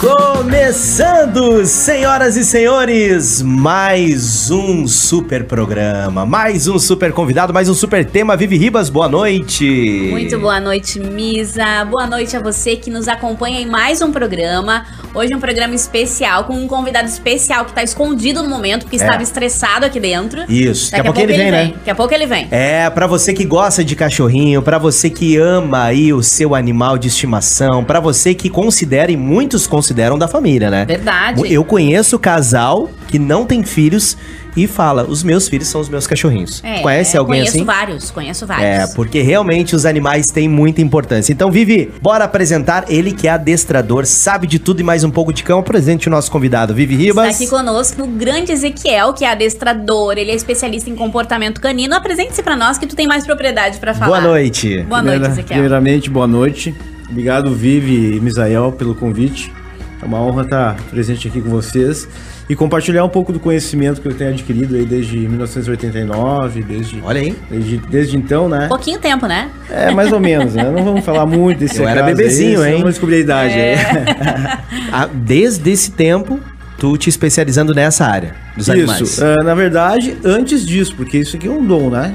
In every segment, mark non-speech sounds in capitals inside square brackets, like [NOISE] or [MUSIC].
Começando, senhoras e senhores, mais um super programa, mais um super convidado, mais um super tema. Vivi Ribas, boa noite. Muito boa noite, Misa. Boa noite a você que nos acompanha em mais um programa. Hoje um programa especial com um convidado especial que tá escondido no momento porque É. estava estressado aqui dentro. Isso, Daqui a pouco ele vem, né? Daqui a pouco ele vem. É, pra você que gosta de cachorrinho, pra você que ama aí o seu animal de estimação, pra você que considera e muitos consideram da família, né? Verdade. Eu conheço casal que não tem filhos e fala: "Os meus filhos são os meus cachorrinhos". É, Conhece alguém conheço assim? vários, conheço É, vários. porque realmente os animais têm muita importância. Então, Vivi, bora apresentar ele que é adestrador, sabe de tudo e mais um pouco de cão. Presente o nosso convidado, Vivi Está Ribas. aqui conosco o grande Ezequiel, que é adestrador, ele é especialista em comportamento canino. Apresente-se pra nós que tu tem mais propriedade pra falar. Boa noite. Boa noite, Primeira- Ezequiel. Primeiramente, boa noite. Obrigado, Vivi e Misael, pelo convite. É uma honra estar presente aqui com vocês e compartilhar um pouco do conhecimento que eu tenho adquirido aí desde 1989, desde, Olha aí. desde, desde então, né? Pouquinho tempo, né? É, mais ou menos, né? Não vamos falar muito desse Eu era caso aí, bebezinho, senão hein? Vamos descobrir a idade É. aí. [LAUGHS] Ah, Desde esse tempo, tu te especializando nessa área dos animais. Isso, ah, na verdade, antes disso, porque isso aqui é um dom, né?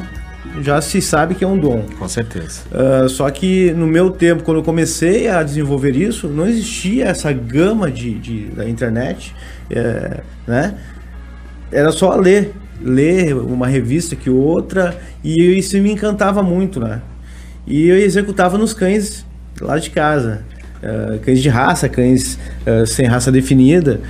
Já se sabe que é um dom. Com certeza. Ah, só que no meu tempo, quando eu comecei a desenvolver isso, não existia essa gama de, de- da internet, é, né? Era só ler, ler uma revista que outra, e isso me encantava muito, né? E eu executava nos cães lá de casa, Ah, cães de raça, cães ah, sem raça definida,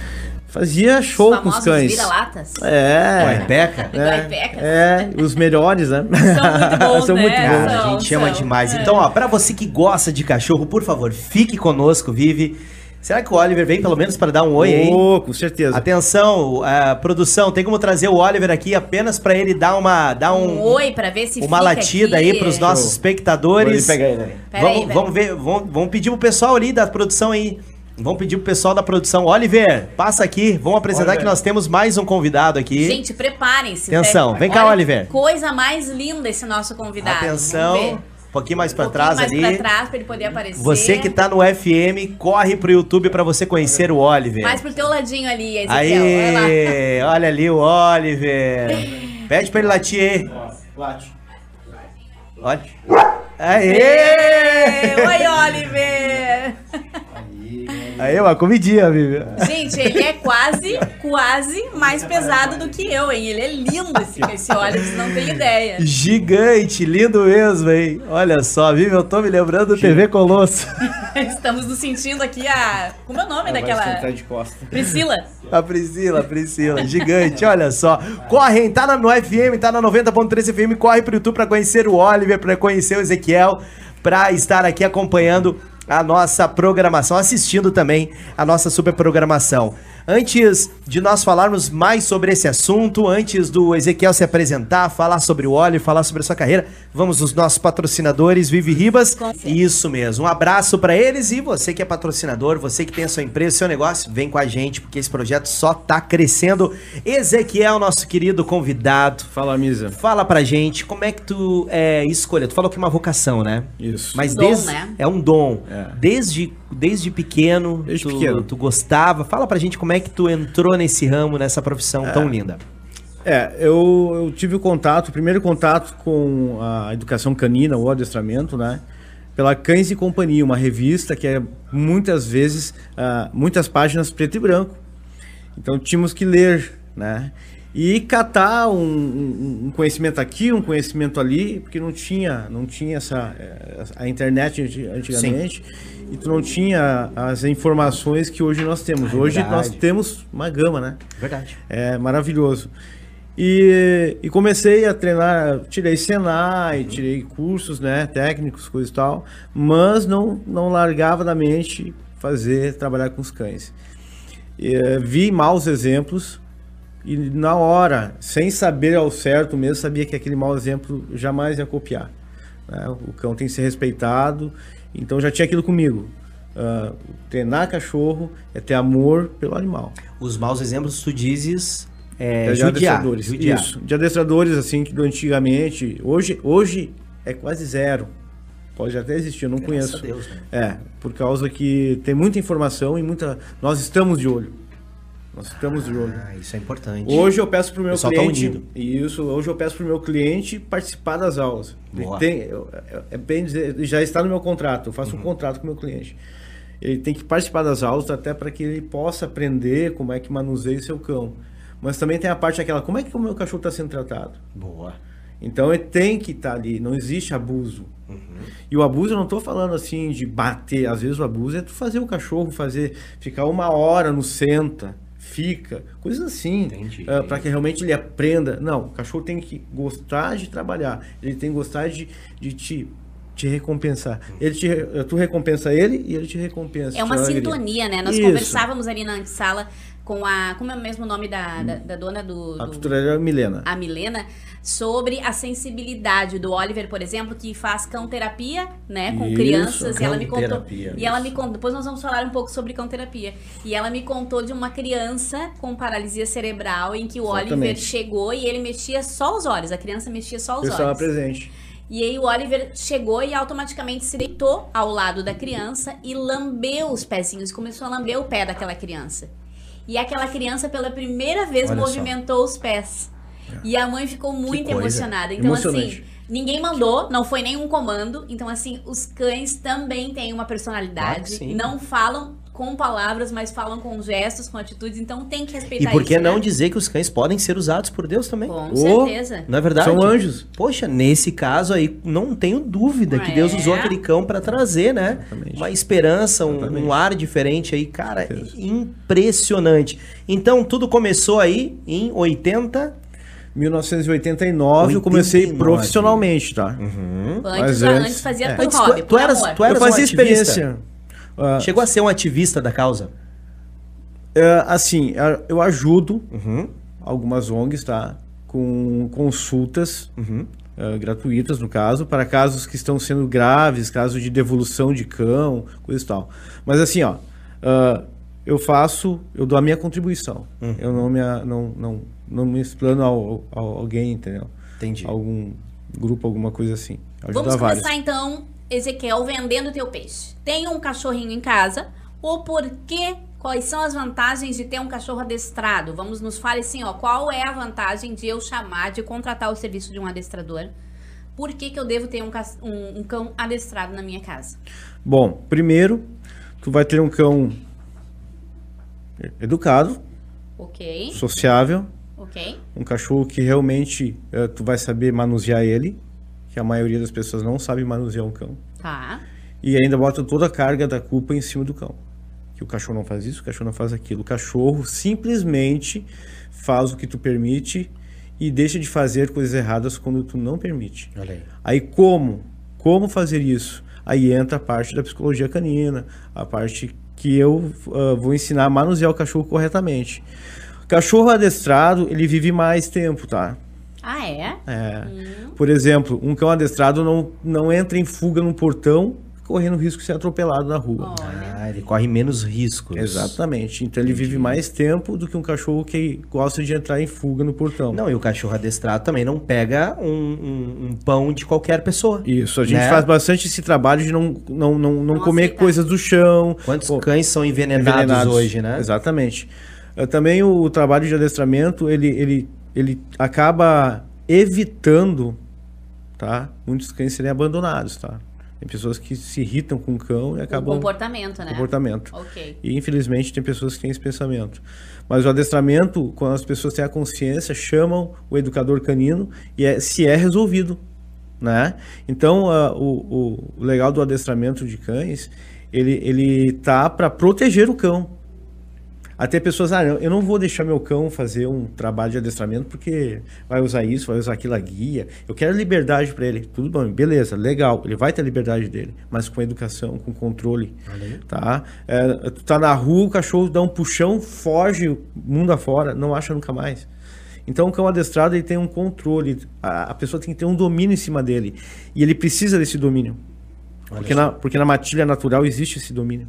fazia show com os cães. vira-latas. É. Guaipeca? É, Guaipecas. é, os melhores, né? São muito [LAUGHS] bons, São né? muito bons. Cara, a São, gente chama são. demais. É. Então, ó, pra você que gosta de cachorro, por favor, fique conosco, Vive. Será que o Oliver vem pelo menos para dar um oi aí? Oh, com certeza. Atenção, ah, produção, tem como trazer o Oliver aqui apenas pra ele dar uma dar Um um, oi pra ver se uma fica latida aqui. aí pros nossos Show. espectadores. Vou pegar ele vamos, aí, vamos ver, vamos, vamos pedir pro pessoal ali da produção aí. Vamos pedir pro pessoal da produção. Oliver, passa aqui. Vamos apresentar Oliver. que nós temos mais um convidado aqui. Gente, preparem-se. Atenção, Olha vem cá, Oliver. Coisa mais linda esse nosso convidado. Atenção. Um pouquinho mais Um pra pouquinho trás mais ali. pra trás pra ele poder aparecer. Você que tá no FM, corre pro YouTube pra você conhecer o Oliver. Mais pro teu ladinho ali, Ezequiel. Aí, Olha [LAUGHS] olha ali o Oliver. Pede pra ele latir aí. Olha. Aê! Oi, Oliver! [LAUGHS] Aí, uma comidinha, Vivi. Gente, ele é quase, quase mais pesado do que eu, hein? Ele é lindo esse, esse Oliver, você não tem ideia. Gigante, lindo mesmo, hein? Olha só, Vivi, eu tô me lembrando do TV Colosso. [LAUGHS] Estamos nos sentindo aqui a. Como é o nome sentar daquela. de costa. Priscila. A Priscila, a Priscila, gigante, olha só. Corre, hein? Tá na, no FM, tá na 90.3 FM, corre pro YouTube pra conhecer o Oliver, pra conhecer o Ezequiel, pra estar aqui acompanhando a nossa programação, assistindo também a nossa super programação. Antes de nós falarmos mais sobre esse assunto, antes do Ezequiel se apresentar, falar sobre o Oliver, falar sobre a sua carreira, vamos nos nossos patrocinadores, Vivi Ribas. Isso mesmo. Um abraço pra eles e você que é patrocinador, você que tem a sua empresa, seu negócio, vem com a gente porque esse projeto só tá crescendo. Ezequiel, nosso querido convidado, Fala, Misa. fala pra gente como é que tu é, escolheu. Tu falou que é uma vocação, né? Isso. Mas Um dom, desde né? é um dom. É. Desde desde pequeno, Desde tu, pequeno. tu gostava. Fala pra gente como é que tu entrou nesse ramo, nessa profissão tão linda. É, eu, eu tive o contato, o primeiro contato com a educação canina, o adestramento, né? Pela Cães e Companhia, uma revista que é muitas vezes, ah, muitas páginas preto e branco. Então tínhamos que ler, né? E catar um, um- um conhecimento aqui, um conhecimento ali, porque não tinha, não tinha essa eh, a internet anti- antigamente, e tu não tinha as informações que hoje nós temos. É hoje nós temos uma gama, né? Verdade. É maravilhoso. E, e comecei a treinar, tirei Senai, tirei cursos, né, técnicos, coisa e tal, mas não, não largava da mente fazer, trabalhar com os cães. E, eh, vi maus exemplos e na hora, sem saber ao certo mesmo, sabia que aquele mau exemplo jamais ia copiar. né? O cão tem que ser respeitado, então já tinha aquilo comigo. Ah, treinar cachorro é ter amor pelo animal. Os maus exemplos, tu dizes, é, É de judiar, adestradores. judiar. Isso. De adestradores, assim, que antigamente. Hoje, hoje é quase zero. Pode até existir, eu não Graças conheço. Deus, né? É, por causa que tem muita informação e muita. Nós estamos de olho. Nós estamos de olho. Ah, isso é importante. Hoje eu peço pro meu pessoal tá cliente. unido. Isso, hoje eu peço pro meu cliente participar das aulas. Boa. tem, eu- é- é bem dizer, já está no meu contrato, eu faço Uhum. um contrato com o meu cliente. Ele tem que participar das aulas até para que ele possa aprender como é que manuseia o seu cão. Mas também tem a parte aquela, como é que o meu cachorro está sendo tratado? Boa. Então ele tem que estar ali, não existe abuso. Uhum. E o abuso eu não estou falando assim de bater, às vezes o abuso é tu fazer o cachorro fazer, ficar uma hora no senta, fica, coisas assim, Entendi. para que realmente ele aprenda. Não, o cachorro tem que gostar de trabalhar, ele tem que gostar de, de te, te recompensar. Ele te, tu recompensa ele e ele te recompensa. É uma sintonia, né? Nós Isso. conversávamos ali na sala com a. Como é o mesmo nome da, da, da dona do. A do- costureira Milena. a Milena, sobre a sensibilidade do Oliver, por exemplo, que faz cão terapia, né, com Isso, crianças. E ela me contou. E ela me contou. Depois nós vamos falar um pouco sobre cão terapia. E ela me contou de uma criança com paralisia cerebral em que o Oliver Exatamente. chegou e ele mexia só os olhos. A criança mexia só os Eu estava olhos. presente. E aí o Oliver chegou e automaticamente se deitou ao lado da criança e lambeu os pezinhos, começou a lamber o pé daquela criança. E aquela criança pela primeira vez Olha só. movimentou os pés. E a mãe ficou muito emocionada. Então assim, ninguém mandou, não foi nenhum comando. Então assim, os cães também têm uma Claro personalidade, sim. não falam com palavras, mas falam com gestos, com atitudes, então tem que respeitar E por que isso, não né? dizer que os cães podem ser usados por Deus também? Com Oh, certeza. Não é verdade? São anjos. Poxa, nesse caso aí, não tenho dúvida que Deus É. usou aquele cão pra trazer, né? Exatamente. Uma esperança, um, um ar diferente aí, cara, impressionante. Então, tudo começou aí em 80. 1989 eu comecei 89. profissionalmente, tá? Antes, Mas antes, antes- fazia é. por Antes, hobby, tu- tu eras- tu eras eu fazia um ativista? experiência. Ah, Chegou a ser um ativista da causa? é, assim, eu ajudo Uhum. algumas ONGs, tá? Com consultas Uhum. ah, gratuitas, no caso, para casos que estão sendo graves, casos de devolução de cão, coisa e tal. Mas assim, ó, ah, eu faço, eu dou a minha contribuição. Uhum. Eu não me, não, não, não me explano ao, ao- alguém, entendeu? Entendi. Algum grupo, alguma coisa assim. Ajuda Vamos vários. começar então, Ezequiel, vendendo teu peixe. Tem um cachorrinho em casa, o porquê, quais são as vantagens de ter um cachorro adestrado? Vamos nos fale assim, ó, qual é a vantagem de eu chamar, de contratar o serviço de um adestrador? Por que, que eu devo ter um, um- um cão adestrado na minha casa? Bom, primeiro, tu vai ter um cão educado, Ok, sociável, ok. um cachorro que realmente eh, tu vai saber manusear ele, que a maioria das pessoas não sabe manusear um cão. Tá. E ainda bota toda a carga da culpa em cima do cão. Que o cachorro não faz isso, o cachorro não faz aquilo. O cachorro simplesmente faz o que tu permite e deixa de fazer coisas erradas quando tu não permite. Olha aí. Aí como? Como fazer isso? Aí entra a parte da psicologia canina, a parte que eu ah, vou ensinar a manusear o cachorro corretamente. Cachorro adestrado, ele vive mais tempo, tá? Ah, é? É. Por exemplo, um cão adestrado não, não entra em fuga no portão, correndo risco de ser atropelado na rua. Olha. Ah, ele corre menos riscos. Exatamente. Então ele vive mais tempo do que um cachorro que gosta de entrar em fuga no portão. Não, e o cachorro adestrado também não pega um, um- um pão de qualquer pessoa. Isso, a gente Né? faz bastante esse trabalho de não, não, não, não Não comer aceitar. coisas do chão. Quantos Pô, cães são envenenados, envenenados. hoje, né? Exatamente. Eh, Também o trabalho de adestramento, ele, ele, ele acaba evitando, tá? Muitos cães serem abandonados, tá? Tem pessoas que se irritam com o cão e O acabam comportamento, né? comportamento. Ok. E infelizmente tem pessoas que têm esse pensamento. Mas o adestramento, quando as pessoas têm a consciência, chamam o educador canino e é, se é resolvido, né? Então, o, o legal do adestramento de cães, ele ele tá para proteger o cão. Até pessoas, ah, eu não vou deixar meu cão fazer um trabalho de adestramento porque vai usar isso, vai usar aquilo, a guia. Eu quero liberdade para ele. Tudo bom, beleza, legal. Ele vai ter a liberdade dele, mas com educação, com controle, tá? É, tu tá na rua, o cachorro dá um puxão, foge mundo afora, não acha nunca mais. Então o cão adestrado ele tem um controle, a, a pessoa tem que ter um domínio em cima dele e ele precisa desse domínio. Porque na, porque na matilha natural existe esse domínio.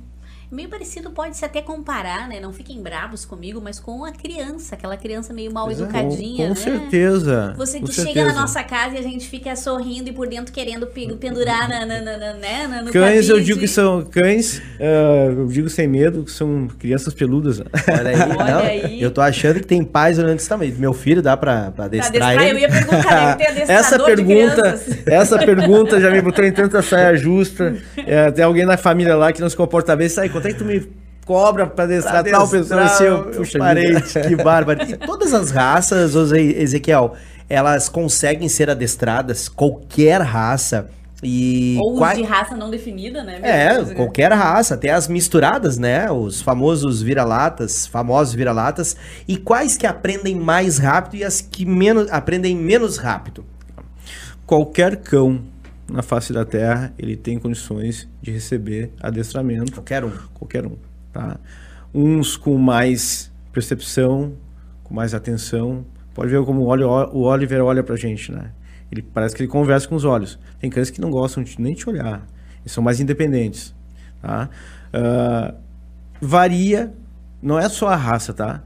Meio parecido pode-se até comparar, né? Não fiquem bravos comigo, mas com a criança, aquela criança meio mal é, educadinha, com, né? com certeza. Você com que chega certeza. na nossa casa e a gente fica sorrindo e por dentro querendo pe- pendurar na, na, na, na- né? na- no Cães, eu cabide. digo que são cães, ah, eu digo sem medo, que são crianças peludas. né? Olha aí, Olha aí. Eu tô achando que tem pais olhando isso também. Meu filho dá pra, pra Pra adestrar adestrar, eu ia perguntar, deve ter [LAUGHS] adestrador essa de pergunta, crianças. essa pergunta já me botou em tanta saia justa. É, [LAUGHS] tem alguém na família lá que não se comporta bem. Sai, quanto é que tu me cobra pra adestrar Pra tal pessoa? adestrar Assim, eu, o- o puxa parente, que [LAUGHS] bárbaro. E todas as raças, Ezequiel, elas conseguem ser adestradas, qualquer raça. E Ou os quai- de raça não definida, né? É, Mesmo. qualquer raça, até as misturadas, né? Os famosos vira-latas, famosos vira-latas. E quais que aprendem mais rápido e as que menos aprendem menos rápido? Qualquer cão na face da terra, ele tem condições de receber adestramento. Qualquer um. qualquer um, tá? Uns com mais percepção, com mais atenção. Pode ver como o Oliver olha pra gente, né? Ele parece que ele conversa com os olhos. Tem cães que não gostam de nem te olhar. Eles são mais independentes, tá? Ah, varia, não é só a raça, tá?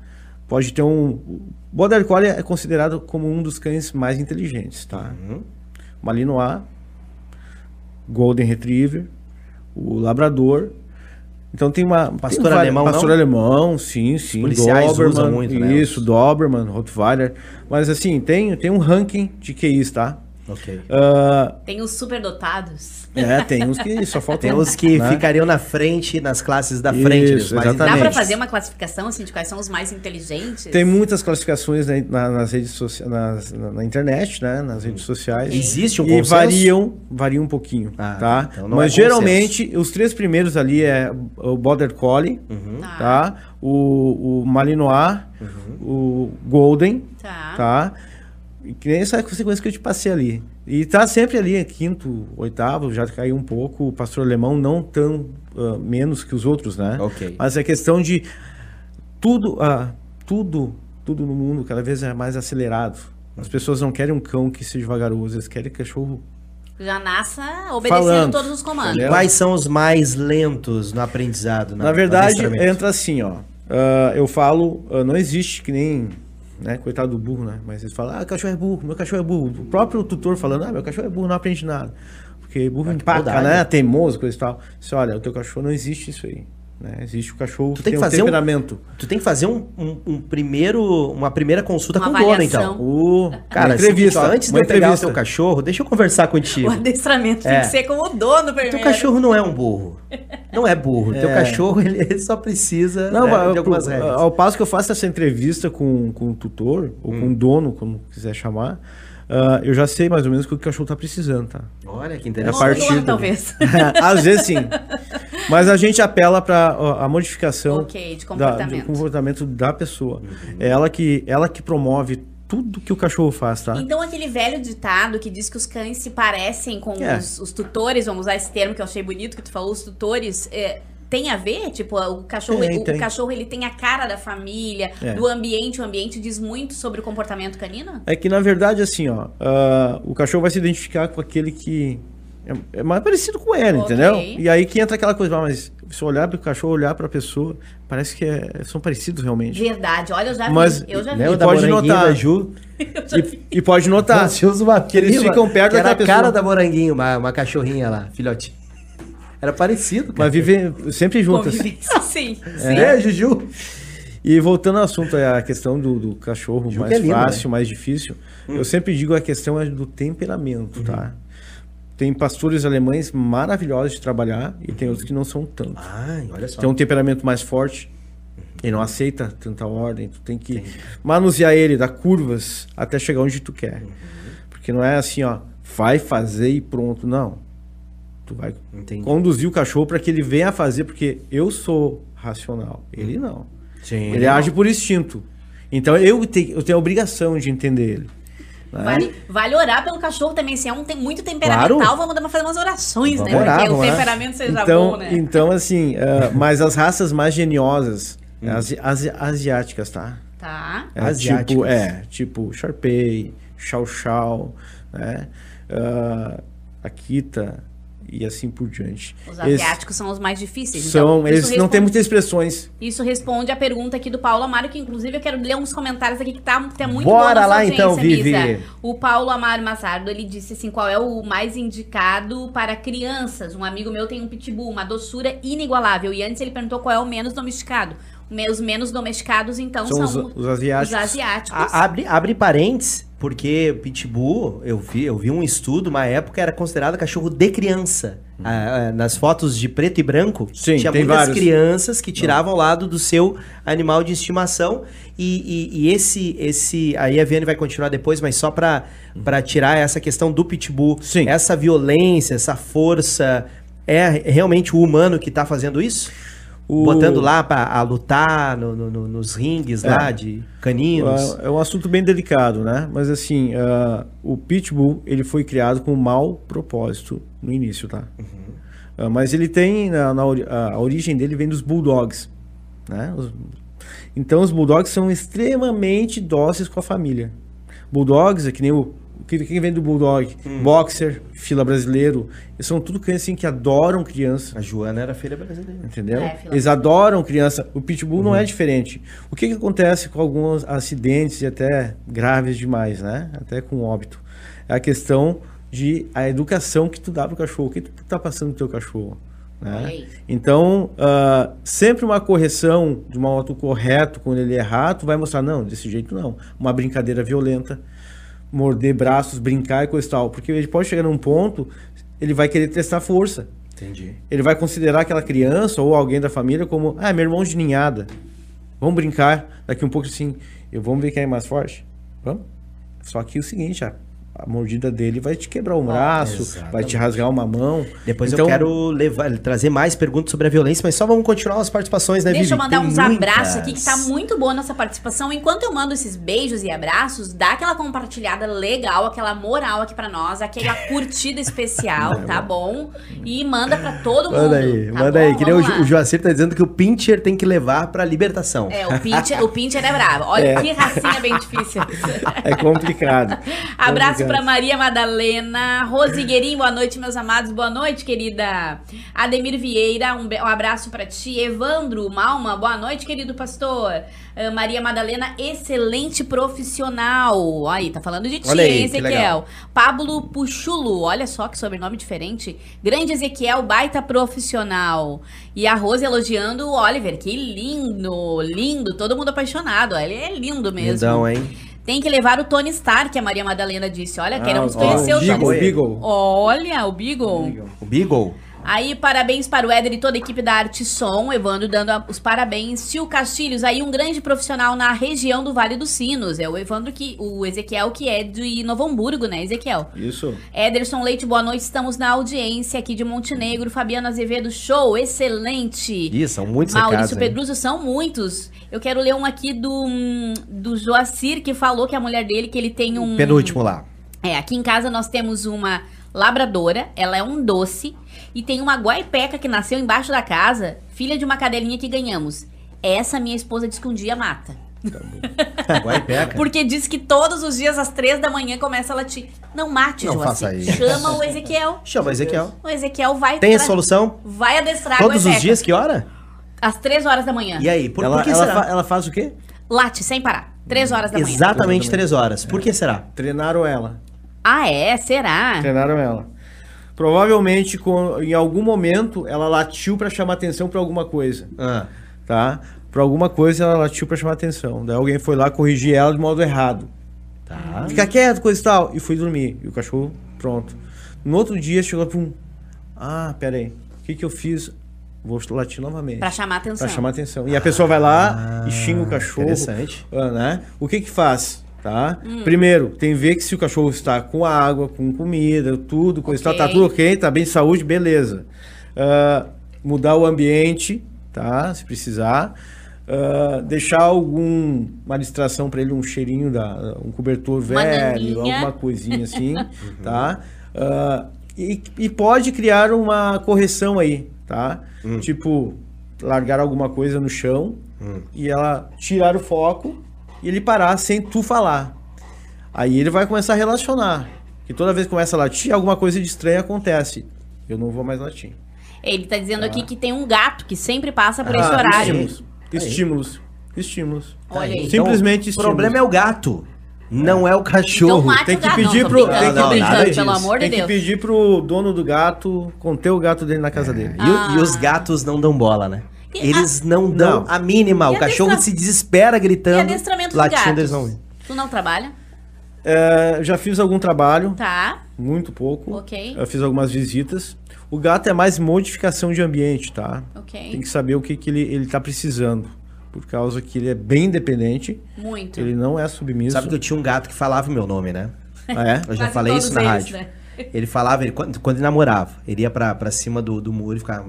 Pode ter um... O Border Collie é considerado como um dos cães mais inteligentes, tá? Uhum. Malinois, Golden Retriever, o Labrador. Então tem uma Pastor tem várias- alemão, pastor não? alemão, sim, sim, policiais usam muito, né, Isso, os- Doberman, Rottweiler. Mas assim, tem tem um ranking de QIs, tá? Ok. Ah, Tem os superdotados. é, tem uns que só faltam Tem os que né? ficariam na frente, nas classes da frente. Isso, os mais exatamente. Dá pra inteligentes. fazer uma classificação assim de quais são os mais inteligentes? Tem muitas classificações na, na- nas redes sociais, nas- na, na internet, né? Nas redes sociais. Existe um e consenso? variam, variam um pouquinho, Ah, tá? então não Mas é geralmente os três primeiros ali é o Border Collie, Uhum. Tá. tá? O, o Malinois, o Golden, Tá. tá? E que nem essa consequência que eu te passei ali. E tá sempre ali, quinto, oitavo, já caiu um pouco. O pastor alemão não tão ah, menos que os outros, né? Ok. Mas é questão de tudo, ah, tudo, tudo no mundo cada vez é mais acelerado. As pessoas não querem um cão que seja vagaroso, eles querem cachorro. Já nasça obedecendo Falando. todos os comandos. Entendeu? Quais são os mais lentos no aprendizado? Na verdade, adestramento? entra assim, ó. Ah, eu falo, ah, não existe que nem, né, coitado do burro, né? Mas eles falam, ah, cachorro é burro, meu cachorro é burro. O próprio tutor falando, ah, meu cachorro é burro, não aprende nada. Porque burro Ah, que empaca, maldade. né? Teimoso, coisa e tal. Você olha, o teu cachorro não existe isso aí. Né? Existe o cachorro Tu tem que um fazer um- temperamento. Tu tem que fazer um, um- um primeiro, uma primeira consulta Uma com o dono, então. O... Cara, entrevista. ó, antes de eu pegar o entrevista. teu cachorro, deixa eu conversar O contigo. adestramento É. tem que ser com o dono primeiro. Teu cachorro não é um burro. Não é burro. Teu É. cachorro, ele, [LAUGHS] ele só precisa Não, né, de algumas pro- regras. ao passo que eu faço essa entrevista com, com o tutor, ou Hum. com o dono, como quiser chamar, ah, eu já sei mais ou menos o que o cachorro tá precisando, tá? Olha que Ou interessante. do partir dono, do- talvez. [LAUGHS] Às vezes sim. Mas a gente apela para a modificação Ok, de da- comportamento. do comportamento da pessoa. Uhum. É ela que, ela que promove tudo que o cachorro faz, tá? Então, aquele velho ditado que diz que os cães se parecem com É. os, os tutores, vamos usar esse termo que eu achei bonito que tu falou, os tutores, é, tem a ver? Tipo, o cachorro, Tem, o, tem. o cachorro ele tem a cara da família, É. do ambiente, o ambiente diz muito sobre o comportamento canino? É que na verdade, assim, ó, ah, o cachorro vai se identificar com aquele que é, é mais parecido com ele, Ok. entendeu? E aí que entra aquela coisa, ah, mas se olhar para o cachorro, olhar para a pessoa, parece que é- são parecidos realmente. Verdade, olha, eu já Mas- vi, eu já Né, vi. o da pode moranguinho notar. da Ju. [LAUGHS] E, e pode notar. Nós tínhamos uma que eles ficam perto que era daquela a cara da moranguinho, uma, uma cachorrinha lá, filhote. Era parecido, cara. Mas viver sempre juntas. [LAUGHS] Sim, sim. É, Juju. E voltando ao assunto, é a questão do, do cachorro Ju mais é lindo, fácil, né? mais difícil. Eu sempre digo a questão é do temperamento, tá? Tem pastores alemães maravilhosos de trabalhar e tem outros que não são tanto. Ai, olha só. Tem um temperamento mais forte e não aceita tanta ordem. Tu tem que manusear ele, dar curvas até chegar onde tu quer. Porque não é assim, ó, vai fazer e pronto. Não. Tu vai Entendi. conduzir o cachorro para que ele venha a fazer, porque eu sou racional. Ele não. Sim. Ele age por instinto. Então eu tenho, eu tenho a obrigação de entender ele. né? Vale, vale orar pelo cachorro também. Se é um tem muito temperamental, Claro. vamos dar- fazer umas orações, Vamos né? orar, Porque o orar. temperamento seja então, bom, né? então assim, ah, mas as raças mais geniosas, Hum. as, as asiáticas, tá? Tá. É, Asiáticas. tipo, é, tipo Sharpei, Chow Chow, né? Ah, Akita e assim por diante. Os asiáticos são os mais difíceis. são, então, eles isso não têm responde- muitas expressões. Isso responde a pergunta aqui do Paulo Amaro, que inclusive eu quero ler uns comentários aqui que tá, tá muito Bora lá, então, Vivi. Misa. O Paulo Amaro Massardo, ele disse assim, qual é o mais indicado para crianças? Um amigo meu tem um pitbull, uma doçura inigualável. E antes ele perguntou qual é o menos domesticado. Me- Os menos domesticados, então, São são, os- os asiáticos. Os asiáticos. A- abre, abre parênteses, porque Pitbull, eu vi, eu vi um estudo, uma época era considerado cachorro de criança. Ah, ah, nas fotos de preto e branco, Sim, tinha muitas vários. crianças que tiravam ao lado do seu animal de estimação. E, e- e esse, esse. Aí a Viane vai continuar depois, mas só pra pra tirar essa questão do Pitbull. Sim. Essa violência, essa força. É realmente o humano que tá fazendo isso? O- Botando lá pra a lutar no- no- no- nos ringues É. lá de caninos. É é um assunto bem delicado, né? Mas assim, ah, o Pitbull, ele foi criado com um mau propósito no início, tá? Ah, mas ele tem, na, na a origem dele vem dos Bulldogs, né? Os- então os Bulldogs são extremamente dóceis com a família. Bulldogs é que nem o... que- Quem vem do Bulldog? Boxer, fila brasileiro. Eles são tudo cães assim que adoram criança. A Joana era filha brasileira. Entendeu? É, fila- Eles adoram criança. O pitbull não é diferente. O que, que acontece com alguns acidentes e até graves demais, né? Até com óbito. É a questão de a educação que tu dá pro cachorro. O que tu tá passando pro teu cachorro. Né? Então, ah, sempre uma correção de um modo correto, quando ele errar, tu vai mostrar, não, desse jeito não. Uma brincadeira violenta, morder braços, brincar e coisa e tal. Porque ele pode chegar num ponto, ele vai querer testar força Entendi. ele vai considerar aquela criança ou alguém da família como, ah, meu irmão de ninhada. Vamos brincar. Daqui um pouco assim, eu vamos ver quem é mais forte? Vamos. Só que o seguinte, a, a mordida dele vai te quebrar um braço, exatamente. vai te rasgar uma mão. Depois Então, eu quero levar, trazer mais perguntas sobre a violência, mas só vamos continuar as participações, né, Deixa eu Vivi? mandar Tem uns muitas. abraços aqui, que tá muito boa a nossa participação. Enquanto eu mando esses beijos e abraços, dá aquela compartilhada legal, aquela moral aqui pra nós, aquela curtida especial, [LAUGHS] tá bom? E manda pra todo mundo. Manda aí, tá manda bom? aí. Que nem o, o Joacir tá dizendo que o Pincher tem que levar pra libertação. É, o Pincher, o Pincher é bravo. Olha [LAUGHS] que racinha bem difícil. [LAUGHS] É complicado. Abraço Complicado. Pra Maria Madalena, Rose Guerim, boa noite, meus amados, boa noite, querida. Ademir Vieira, um, um abraço pra ti. Evandro Malma, boa noite, querido pastor. Ah, Maria Madalena, excelente profissional. Aí, tá falando de ti, Olha aí, hein, Ezequiel. Pablo Puchulo, olha só que sobrenome diferente. Grande Ezequiel, baita profissional. E a Rose elogiando o Oliver, que lindo, lindo, todo mundo apaixonado. Ele é lindo mesmo. Lindão, hein? Tem que levar o Tony Stark, a Maria Madalena disse. Olha, queremos ó, conhecer o o Beagle, Tony Beagle. Olha, o Beagle. O Beagle. Aí, parabéns para o Éder e toda a equipe da Arte Som. Evandro dando a- os parabéns. Tio Castilhos, aí um grande profissional na região do Vale dos Sinos. É o Evandro que. O Ezequiel, que é de Novo Hamburgo, né, Ezequiel? Isso. Ederson Leite, boa noite. Estamos na audiência aqui de Montenegro. Fabiano Azevedo, show, excelente. Ih, são muitos Maurício? Pedroso, são muitos. Eu quero ler um aqui do, hum, do Joacir, que falou que a mulher dele, que ele tem um... Penúltimo lá. É, aqui em casa nós temos uma labradora, ela é um doce, e tem uma guaipeca que nasceu embaixo da casa, filha de uma cadelinha que ganhamos. Essa minha esposa diz que um dia mata. [LAUGHS] Guaipeca. Porque diz que todos os dias, às três da manhã, começa a latir. Não mate, Não Joacir. faça isso. Chama o Ezequiel. Chama Ezequiel. O Ezequiel vai... Tem a tra- solução? Vai adestrar a Todos os guaipeca. dias, que hora? Às três horas da manhã. E aí, por, ela, por que ela, será? fa- ela faz o quê? Late, sem parar. Três horas da manhã. Exatamente três horas. Por que será? Treinaram ela. Ah, é? Será? Treinaram ela. Provavelmente, com- em algum momento, ela latiu pra chamar atenção pra alguma coisa. Ah, Tá? Pra alguma coisa, ela latiu pra chamar atenção. Daí alguém foi lá corrigir ela de modo errado. tá. Fica quieto, coisa e tal. E fui dormir. E o cachorro, pronto. No outro dia, chegou pum. Ah, pera aí. O que que eu fiz? Vou latir novamente. Pra chamar atenção. Pra chamar atenção. E a pessoa vai lá e xinga o cachorro. interessante. ah, né? O que que faz? Tá? Hum. Primeiro, tem que ver que se o cachorro está com água, com comida, tudo, coisa tal, tá Ok. tudo ok, tá bem de saúde, beleza. Ah, mudar o ambiente, tá? Se precisar. Ah, deixar alguma distração para ele, um cheirinho da um cobertor Uma velho, alguma coisinha assim, [LAUGHS] tá? Ah, e, e pode criar uma correção aí, tá? Tipo, largar alguma coisa no chão e ela tirar o foco e ele parar sem tu falar. Aí ele vai começar a relacionar. Que toda vez que começa a latir, alguma coisa de estranho acontece. Eu não vou mais latir. Ele tá dizendo aqui que tem um gato que sempre passa por Ah, esse horário. Estímulos. Estímulos. Estímulos. Olha aí. Então, Simplesmente O problema é o gato, não é o Então cachorro. mate Tem o que gato. pedir não, pro- tem que brincando, pedir- pelo amor de Tem que Deus. pedir pro dono do gato conter o gato dele na casa dele. E, o- e os gatos não dão bola, né? E Eles não dão Não. a mínima. E O cachorro adestra- se desespera E gritando. adestramento de latindo, eles não. Tu não trabalha? É, já fiz algum trabalho, Tá, muito pouco. Ok. Eu fiz algumas visitas. O gato é mais modificação de ambiente, tá? ok. Tem que saber o que, que ele, ele tá precisando. Por causa que ele é bem independente, Muito. ele não é submisso. Sabe que eu tinha um gato que falava o meu nome, né? Ah, [LAUGHS] é? Eu já Quase falei isso na eles, rádio. né? Ele falava, ele, quando, quando ele namorava, ele ia pra, pra cima do, do muro e ficava.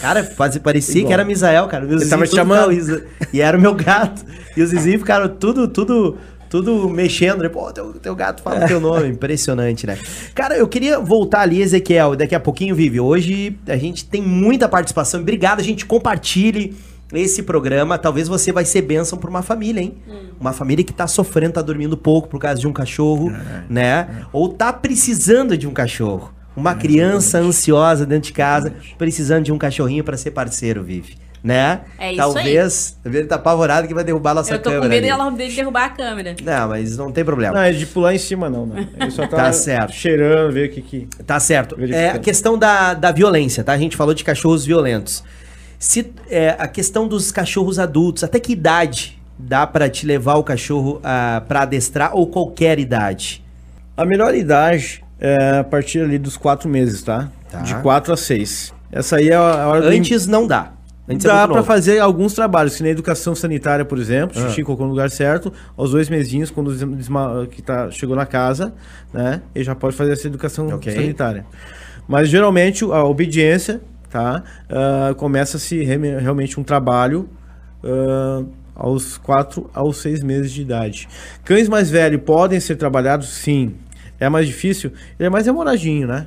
Cara, quase parecia Igual. que era Misael, cara. Meus Ele tava te chamando. E era o meu gato. E os vizinhos ficaram tudo, tudo, tudo mexendo. né? Pô, teu, teu gato fala o teu nome. Impressionante, né? Cara, eu queria voltar ali, Ezequiel. Daqui a pouquinho, Vivi. Hoje a gente tem muita participação. Obrigado, a gente compartilhe esse programa. Talvez você vai ser bênção pra uma família, hein? Uma família que tá sofrendo, tá dormindo pouco por causa de um cachorro, né? Ou tá precisando de um cachorro. Uma criança ansiosa dentro de casa, precisando de um cachorrinho pra ser parceiro, Vivi. Né? É isso Talvez, talvez ele tá apavorado que vai derrubar a nossa Eu tô com câmera. medo ali. dela- dele derrubar a câmera. Não, mas não tem problema. Não, é de pular em cima, não, né? Ele só [LAUGHS] tá, Tá certo. cheirando, ver o que que... Tá certo. É a questão da, da violência, tá? A gente falou de cachorros violentos. Se, é, a questão dos cachorros adultos, até que idade dá pra te levar o cachorro ah, pra adestrar ou qualquer idade? A melhor idade é a partir ali dos quatro meses, tá? Tá. De quatro a seis. Essa aí é a hora do Antes não dá. Antes é Dá pra novo. fazer alguns trabalhos, que na educação sanitária, por exemplo, Ah. xixi colocou no lugar certo, aos dois mesinhos, quando desma- que tá, chegou na casa, né? Ele já pode fazer essa educação Ok. sanitária. Mas geralmente a obediência, tá? ah, Começa-se realmente um trabalho ah, aos quatro aos seis meses de idade. Cães mais velhos podem ser trabalhados, sim. É mais difícil, ele é mais demoradinho, né?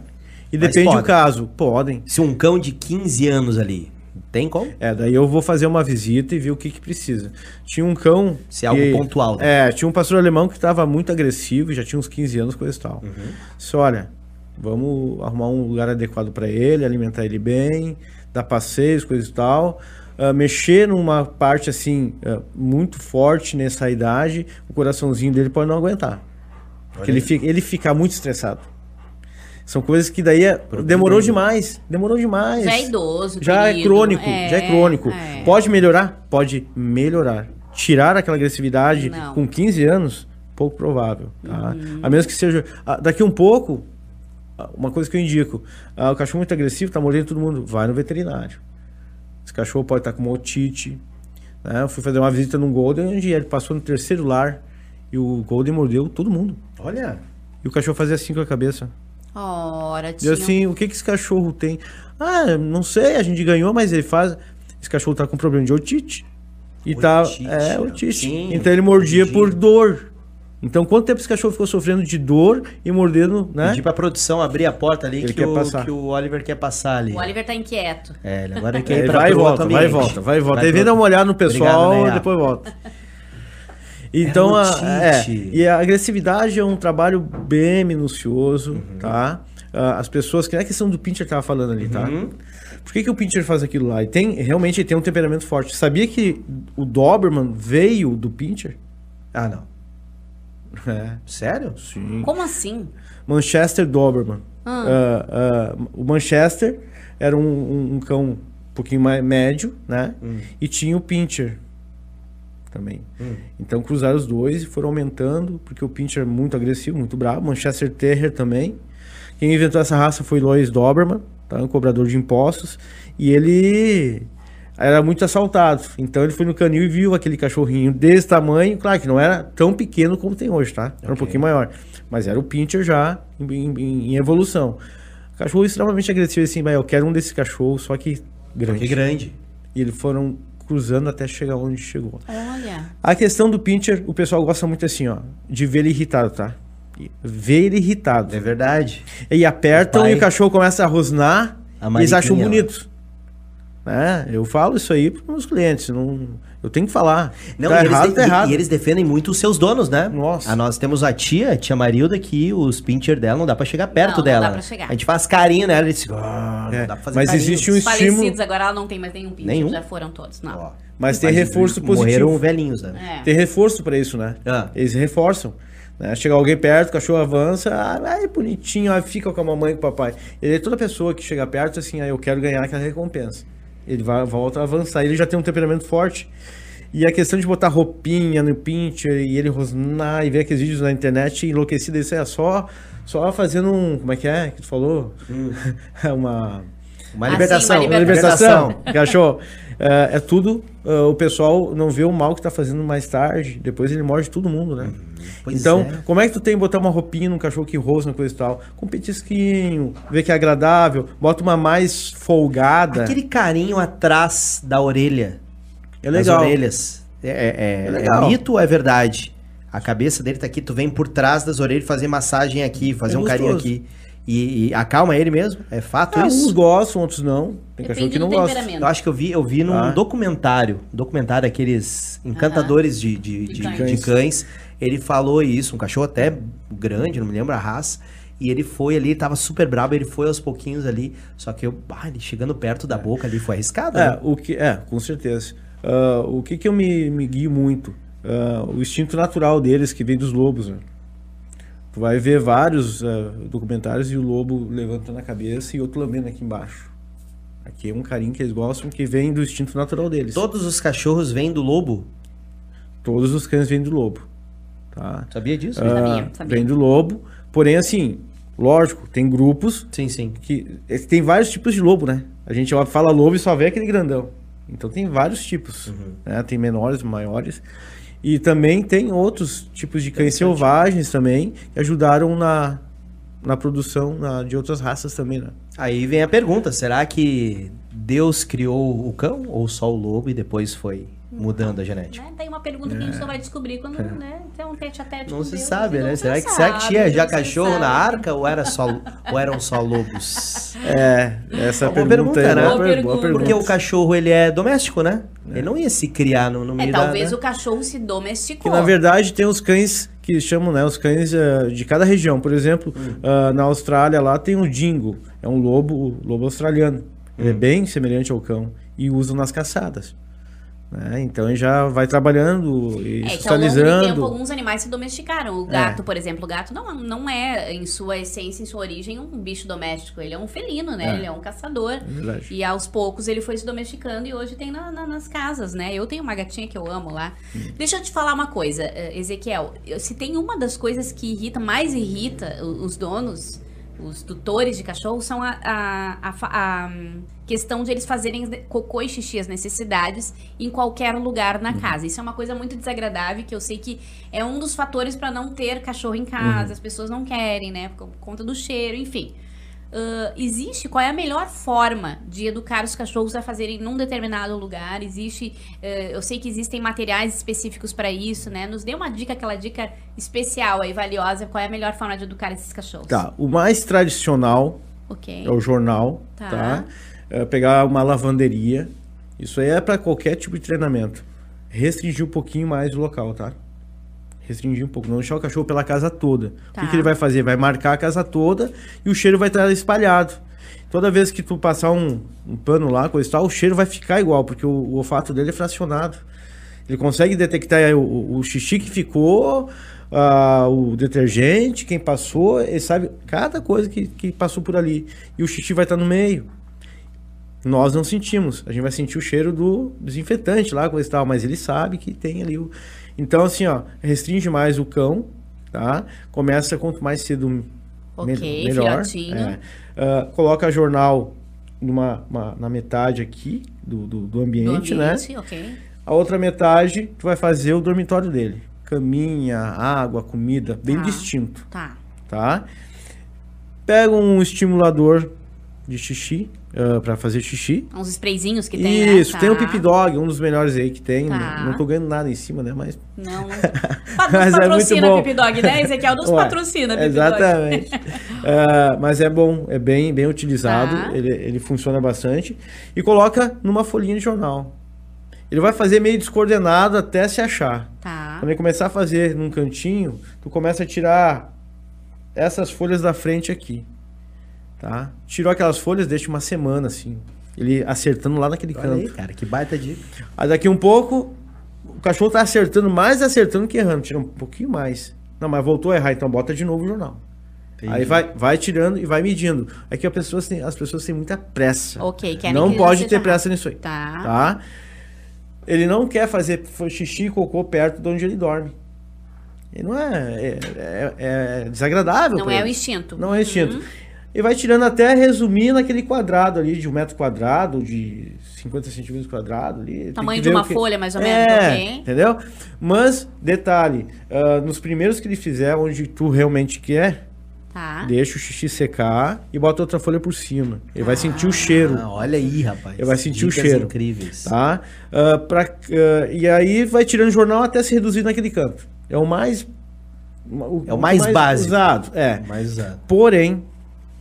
E Mas depende do podem. caso. Podem. Se um cão de 15 anos ali, tem como? É, daí eu vou fazer uma visita e ver o que que precisa. Tinha um cão... Se é algo que- pontual, né? É, tinha um pastor alemão que estava muito agressivo, já tinha uns 15 anos, coisa e tal. Uhum. Disse, olha, vamos arrumar um lugar adequado para ele, alimentar ele bem, dar passeios, coisa e tal. Ah, mexer numa parte, assim, ah, muito forte nessa idade, o coraçãozinho dele pode não aguentar. Porque ele fica, ele fica muito estressado. São coisas que daí é- demorou demais. Demorou demais. Já é idoso, Já é querido. crônico, É, já é crônico. é. Pode melhorar? Pode melhorar. Tirar aquela agressividade Não. com 15 anos, pouco provável, tá? Uhum. A menos que seja... ah, Daqui um pouco, uma coisa que eu indico, ah, o cachorro muito agressivo, tá mordendo todo mundo, vai no veterinário. Esse cachorro pode estar com uma otite. Né? Eu fui fazer uma visita num Golden, onde ele passou no terceiro lar e o Golden mordeu todo mundo. Olha. E o cachorro fazia assim com a cabeça. Ora, E tinha... assim, o que, que esse cachorro tem? Ah, não sei, a gente ganhou, mas ele faz. Esse cachorro tá com problema de otite. E tá. Otite, É, né? otite. Sim, então ele mordia entendi. por dor. Então, quanto tempo esse cachorro ficou sofrendo de dor e mordendo, né? Pedir pra produção abrir a porta ali que quer o, que o Oliver quer passar ali. O Oliver tá inquieto. É, ele agora ele É, quer ir pra vai e volta, vai e volta, vai e volta. Aí vem dar uma olhada no pessoal Obrigado, Nea. e depois volta. [LAUGHS] Então, a, é, e a agressividade é um trabalho bem minucioso, Uhum. tá? Ah, as pessoas, que é a questão do Pincher que tava falando ali, tá? Uhum. Por que, que o Pincher faz aquilo lá? E tem, realmente ele tem um temperamento forte. Sabia que o Doberman veio do Pincher? Ah, não. É, Sério? sim. Como assim? Manchester Doberman. Ah. Ah, ah, o Manchester era um, um- um cão um pouquinho mais médio, né? Hum. E tinha o Pincher também. Então cruzaram os dois e foram aumentando, porque o Pincher é muito agressivo, muito bravo. Manchester Terrier também. Quem inventou essa raça foi Lois Doberman, tá? um cobrador de impostos. E ele era muito assaltado. Então ele foi no canil e viu aquele cachorrinho desse tamanho. Claro que não era tão pequeno como tem hoje, tá? Era um Ok. pouquinho maior. Mas era o Pincher já em, em- em evolução. Cachorro extremamente agressivo, assim, mas eu quero um desses cachorros, só que grande. Que grande. E eles foram cruzando até chegar onde chegou. Olha. A questão do pincher, o pessoal gosta muito assim, ó, de ver ele irritado, tá? Ver ele irritado. É verdade. E apertam O pai- e o cachorro começa a rosnar A e eles acham bonitos. Né? Eu falo isso aí para meus clientes, não, eu tenho que falar. Não, tá e, eles errado, de- tá errado. e eles defendem muito os seus donos, né? Nossa. Ah, nós temos a tia, a tia Marilda, que os pincher dela não dá pra chegar perto Não, não dela. dá pra chegar. A gente faz carinho nela e diz, ah, É, não dá pra fazer mas carinho. existe um Os falecidos estímulo, agora ela não tem mais nenhum pincher, Nenhum? já foram todos, não. Ó, mas tem reforço positivo. Morreram velhinhos, né? É. Tem reforço para isso, né? Ah. Eles reforçam. Né? Chega alguém perto, o cachorro avança, ah, ai, bonitinho, ah, fica com a mamãe e com o papai. Ele é toda pessoa que chega perto, assim, ah, eu quero ganhar aquela recompensa. Ele vai, volta a avançar. Ele já tem um temperamento forte. E a questão de botar roupinha no pincher e ele rosnar e ver aqueles vídeos na internet enlouquecido, isso é só, só fazendo um. Como é que é que tu falou? [LAUGHS] uma. Uma Ah, sim, libertação. uma Uma libertação. libertação, cachorro. É, é tudo. é, o pessoal não vê o mal que tá fazendo mais tarde. Depois ele morde todo mundo, né? Pois então, é. como é que tu tem que botar uma roupinha num cachorro que rosna, coisa e tal? Com petisquinho, ver que é agradável, bota uma mais folgada. Aquele carinho atrás da orelha. É Das legal. orelhas. É, é- é- É legal. é mito ou é verdade? A cabeça dele tá aqui, tu vem por trás das orelhas fazer massagem aqui, fazer É um carinho gostoso. aqui. E, e acalma ele mesmo? É fato Ah, uns isso? gostam, outros não. Tem cachorro que não gosta. temperamento. Eu acho que eu vi, eu vi num Ah. documentário, documentário daqueles encantadores de, de, De de- cães. de cães. Ele falou isso, um cachorro até grande, não me lembro a raça. E ele foi ali, tava super bravo, ele foi aos pouquinhos ali. Só que eu, ah, ele chegando perto da boca ali foi arriscado, É, né? o que, é com certeza. Ah, o que, que eu me, me guio muito? Ah, o instinto natural deles, que vem dos lobos. Né? Tu vai ver vários ah, documentários e o lobo levantando a cabeça e outro lambendo aqui embaixo. Aqui é um carinho que eles gostam que vem do instinto natural deles. Todos os cachorros vêm do lobo. Todos os cães vêm do lobo. Tá? Sabia disso? Ah. Sabia, sabia. Vem do lobo. Porém, assim, lógico, tem grupos Sim, sim. que eh, tem vários tipos de lobo, né? A gente fala lobo e só vê aquele grandão. Então tem vários tipos, Uhum. né? Tem menores, maiores. E também tem outros tipos de cães selvagens também que ajudaram na, na produção na- de outras raças também, né? Aí vem a pergunta: será que Deus criou o cão ou só o lobo e depois foi mudando a genética? Né? Tem uma pergunta que a gente só vai descobrir quando né, tem um tete a tete Não com se Deus, sabe, né? não Será se que, será que tinha já não cachorro sabe. na arca ou, era só, ou eram só lobos? [LAUGHS] É, essa Boa pergunta, pergunta, é né? boa, Boa per- pergunta. boa pergunta. Porque o cachorro, ele é doméstico, né? Ele não ia se criar no, no meio É, da... talvez né? o cachorro se domesticou. Que na verdade tem os cães que chamam, né, os cães eh, de cada região. Por exemplo, Hum. ah, na Austrália lá tem o dingo, é um lobo, lobo australiano. Ele é Hum. bem semelhante ao cão e usam nas caçadas. Né? Então ele já vai trabalhando e É que ao longo do tempo socializando. alguns animais se domesticaram. O É. gato, por exemplo, o gato não, não é, em sua essência, em sua origem, um bicho doméstico. Ele é um felino, né? É. Ele é um caçador. É. E aos poucos ele foi se domesticando e hoje tem na- na- nas casas, né? Eu tenho uma gatinha que eu amo lá. Hum. Deixa eu te falar uma coisa, eh, Ezequiel. Se tem uma das coisas que irrita, mais irrita os donos, os tutores de cachorro, são a, a- a a, hum, questão de eles fazerem cocô e xixi, as necessidades, em qualquer lugar Uhum. na casa. Isso é uma coisa muito desagradável, que eu sei que é um dos fatores para não ter cachorro em casa. Uhum. As pessoas não querem, né? Por conta do cheiro, enfim. Ah, existe qual é a melhor forma de educar os cachorros a fazerem num determinado lugar? Existe, eh, eu sei que existem materiais específicos para isso, né? Nos dê uma dica, aquela dica especial aí, valiosa. Qual é a melhor forma de educar esses cachorros? Tá, o mais tradicional Ok. é o jornal, Tá. tá? É pegar uma lavanderia. Isso aí é para qualquer tipo de treinamento. Restringir um pouquinho mais o local, tá? Restringir um pouco, não deixar o cachorro pela casa toda. O Tá. que, que ele vai fazer? Vai marcar a casa toda e o cheiro vai estar espalhado. Toda vez que tu passar um, um pano lá, coisa e tal, o cheiro vai ficar igual, porque o, o olfato dele é fracionado. Ele consegue detectar o, o- o xixi que ficou, ah, o detergente, quem passou, ele sabe cada coisa que, que passou por ali. E o xixi vai estar no meio. Nós não sentimos. A gente vai sentir o cheiro do desinfetante lá, coisa e tal, mas ele sabe que tem ali o. Então, assim, ó, restringe mais o cão, tá? Começa quanto mais cedo me- Ok, melhor. É. Ah, coloca jornal numa, uma- na metade aqui do, do, do ambiente, Do né? ambiente, ok. A outra metade, tu vai fazer o dormitório dele. Caminha, água, comida, bem Tá. distinto, Tá. tá? Pega um estimulador de xixi, ah, pra fazer xixi. Uns sprayzinhos que tem, né? Isso, tem o Tá. Pip Dog, um dos melhores aí que tem. Tá. Não tô ganhando nada em cima, né? Mas. Não. [LAUGHS] Mas é muito patrocina bom. Pip Dog, né? Ezequiel nos [LAUGHS] Ué, patrocina Pip Dog. Exatamente. Ah, mas é bom, é bem, bem utilizado, Tá. ele, ele funciona bastante. E coloca numa folhinha de jornal. Ele vai fazer meio descoordenado até se achar. Tá. Quando ele começar a fazer num cantinho, tu começa a tirar essas folhas da frente aqui. Tá? Tirou aquelas folhas, deixa uma semana assim. Ele acertando lá naquele Olha aí, canto. cara, que baita dica. Aí daqui um pouco, o cachorro tá acertando, mais acertando que errando. Tira um pouquinho mais. Não, mas voltou a errar, então bota de novo o jornal. Entendi. Aí vai, vai tirando e vai medindo. É que as pessoas têm, as pessoas têm muita pressa. Ok, querem Não que pode ter rápido. pressa nisso aí. Tá. Tá? Ele não quer fazer xixi e cocô perto de onde ele dorme. E não é, é, é- é desagradável. Não é o ele. instinto. Não é instinto. E vai tirando até resumir naquele quadrado ali, de um metro quadrado, de 50 centímetros quadrado ali. Tamanho de uma o que- folha, mais ou menos, É, ok. entendeu? Mas, detalhe, ah, nos primeiros que ele fizer, onde tu realmente quer, Tá. deixa o xixi secar e bota outra folha por cima. Ele vai sentir o cheiro. Ah, olha aí, rapaz. Ele vai sentir o Dicas cheiro. incríveis. Tá? Ah, pra, ah, e aí vai tirando o jornal até se reduzir naquele canto. É o mais. É o mais básico. Usado. É. Mais usado. Porém,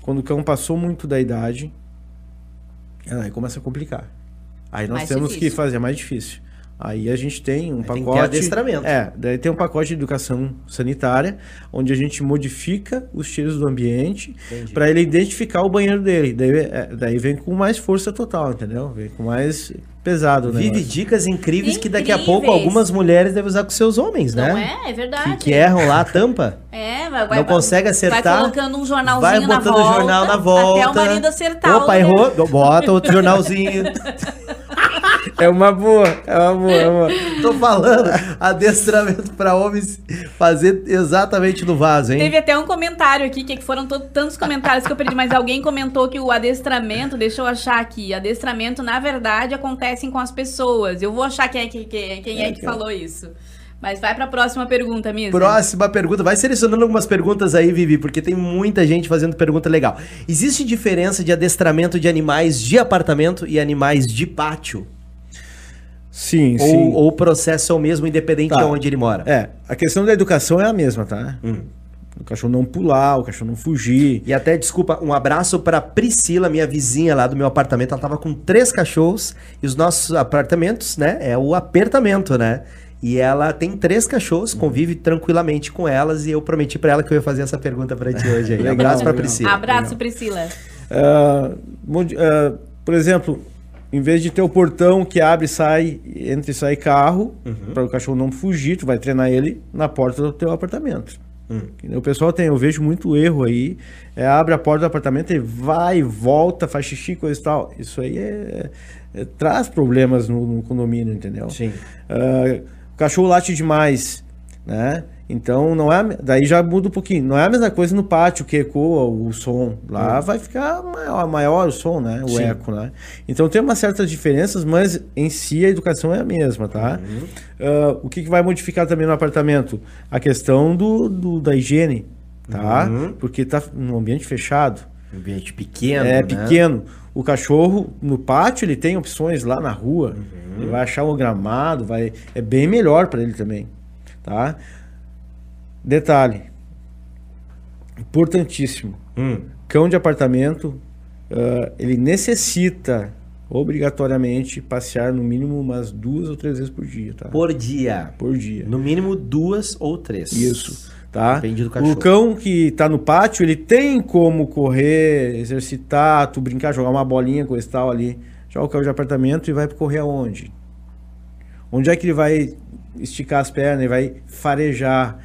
quando o cão passou muito da idade, aí começa a complicar. Aí nós Mais temos difícil. que fazer mais difícil. Aí a gente tem um Aí tem que ter pacote. adestramento. É, daí tem um pacote de educação sanitária, onde a gente modifica os cheiros do ambiente para ele identificar o banheiro dele. Daí, é, daí vem com mais força total, entendeu? Vem com mais pesado, né? Vive dicas incríveis que daqui a pouco algumas mulheres devem usar com seus homens, né? Não é? É verdade. Que, que erram lá a tampa. É, vai, vai, Não consegue acertar. Vai colocando um jornalzinho Vai na botando volta. o jornal na volta. Até o marido acertar. Opa, errou. Bota outro jornalzinho. [LAUGHS] É uma boa, é uma boa, é uma boa. Tô falando. Adestramento pra homens fazer exatamente no vaso, hein? Teve até um comentário aqui, que foram to- tantos comentários que eu perdi, mas alguém comentou que o adestramento, deixa eu achar aqui, adestramento, na verdade, acontecem com as pessoas. Eu vou achar quem é que, quem, quem é que falou isso. Mas vai pra próxima pergunta, Misa. Próxima pergunta. Vai selecionando algumas perguntas aí, Vivi, porque tem muita gente fazendo pergunta legal. Existe diferença de adestramento de animais de apartamento e animais de pátio? Sim, sim. Ou, ou o processo é o mesmo, independente Tá. de onde ele mora? É, a questão da educação é a mesma, tá? Hum. O cachorro não pular, o cachorro não fugir. E até, desculpa, um abraço pra Priscila, minha vizinha lá do meu apartamento. Ela tava com três cachorros e os nossos apartamentos, né? É o apertamento, né? E ela tem três cachorros, convive tranquilamente com elas e eu prometi pra ela que eu ia fazer essa pergunta pra ti hoje aí. [LAUGHS] Abraço pra legal. Priscila. Abraço, Priscila. Modi- ah, por exemplo, em vez de ter o portão que abre e sai, entra e sai carro, Uhum. para o cachorro não fugir, tu vai treinar ele na porta do teu apartamento. Hum. O pessoal tem, eu vejo muito erro aí, é, abre a porta do apartamento e vai, volta, faz xixi, coisa e tal. Isso aí é, é- traz problemas no, no condomínio, entendeu? Sim. Ah, o cachorro late demais, né? Então não é, daí já muda um pouquinho. Não é a mesma coisa no pátio que ecoa o som. Lá vai ficar maior, maior o som, né? O Sim. eco, né? Então tem umas certas diferenças, mas em si a educação é a mesma, tá? Ah, o que, que vai modificar também no apartamento? A questão do, do- da higiene, tá? Uhum. Porque tá num ambiente fechado. Ambiente pequeno. É né? pequeno. O cachorro no pátio ele tem opções lá na rua. Uhum. Ele vai achar um gramado, vai é bem melhor para ele também, tá? Detalhe importantíssimo. Hum. Cão de apartamento ah, ele necessita obrigatoriamente passear no mínimo umas duas ou três vezes por dia, tá? Por dia. Por dia. No mínimo duas ou três. Isso, tá? Depende do cachorro. O cão que tá no pátio, ele tem como correr, exercitar, tu brincar, jogar uma bolinha, coisa e tal ali. Já o cão de apartamento e vai correr aonde? Onde é que ele vai esticar as pernas, ele vai farejar,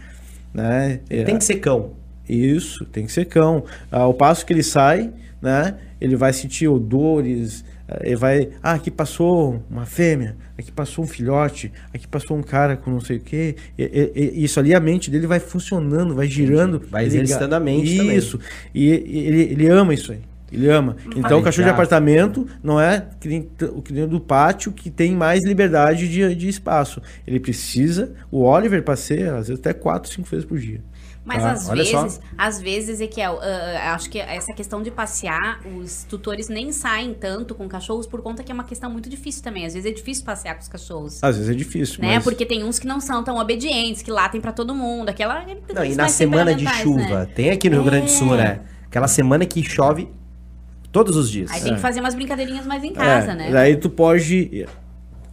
né? É, Tem que ser cão. Isso, tem que ser cão. Ao passo que ele sai, né? Ele vai sentir odores, eh, ele vai. Ah, aqui passou uma fêmea, aqui passou um filhote, aqui passou um cara com não sei o quê. E, e- e isso ali, a mente dele vai funcionando, vai girando. Vai exercitando a mente também. Isso. E, e ele, ele ama isso aí. Ele ama. Então, o cachorro de apartamento não é que nem o que nem o do pátio que tem mais liberdade de, de espaço. Ele precisa. O Oliver passeia, às vezes, até quatro, cinco vezes por dia. Mas Ah, às olha só. vezes, às vezes, Ezequiel, ah, acho que essa questão de passear, os tutores nem saem tanto com cachorros por conta que é uma questão muito difícil também. Às vezes é difícil passear com os cachorros. Às vezes é difícil, Né? mas... Porque tem uns que não são tão obedientes, que latem pra todo mundo. Aquela. Não, e na semana de chuva, né? tem aqui no Rio Grande do Sul, É. né? Aquela semana que chove todos os dias. Aí tem que fazer umas brincadeirinhas mais em É, casa, né? Daí tu pode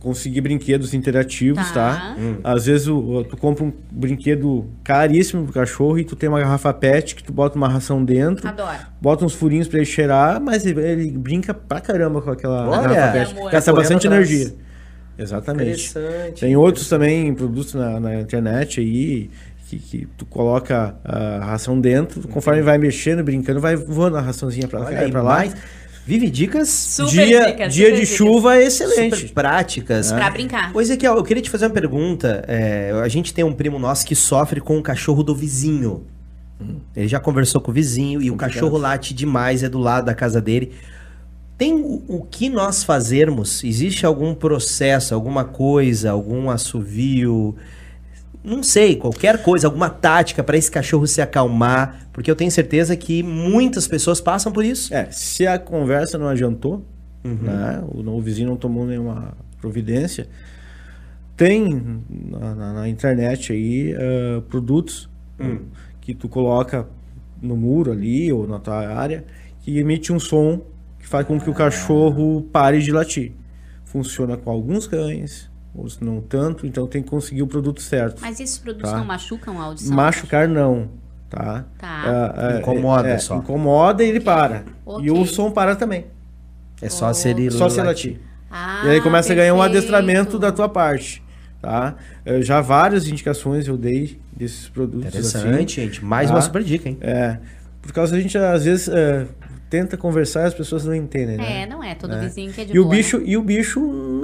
conseguir brinquedos interativos, Tá. tá? Hum. Às vezes o- tu compra um brinquedo caríssimo pro cachorro e tu tem uma garrafa pet que tu bota uma ração dentro, Adoro. bota uns furinhos pra ele cheirar, mas ele, ele brinca pra caramba com aquela Olha, garrafa pet. amor. Gasta bastante atrás. energia. Exatamente. Interessante. Tem outros também produtos na, na internet aí que, que tu coloca a ração dentro, conforme vai mexendo, brincando, vai voando a raçãozinha pra cá Olha e pra lá. mais- Vive dicas Super dia dicas, dia super de dicas. chuva é excelente. super práticas. Pra brincar. Pois é, que eu queria te fazer uma pergunta. É, a gente tem um primo nosso que sofre com o cachorro do vizinho. Ele já conversou com o vizinho e o cachorro late demais, é do lado da casa dele. Tem o, o que nós fazermos? Existe algum processo, alguma coisa, algum assovio? Não sei, qualquer coisa, alguma tática para esse cachorro se acalmar? Porque eu tenho certeza que muitas pessoas passam por isso. É, se a conversa não adiantou, Uhum. né, o, o vizinho não tomou nenhuma providência, tem na, na- na internet aí ah, produtos Hum. que tu coloca no muro ali ou na tua área que emite um som que faz com que o cachorro pare de latir. Funciona com alguns cães, outros não tanto, então tem que conseguir o produto certo. Mas esses produtos Tá. não machucam a audição? Machucar não, tá? Tá. Ah, ah, Incomoda é, só. Incomoda e ele para. Ok. E o som para também. É só se ele Só se latir. latir. Ah, e aí começa a ganhar um perfeito. adestramento da tua parte, tá? Eh, já várias indicações eu dei desses produtos Interessante, assim. gente. Mais Tá. uma super dica, hein? É, por causa a gente às vezes eh, tenta conversar e as pessoas não entendem, né? É, não é todo É. vizinho que é de E o boa, bicho né? e o bicho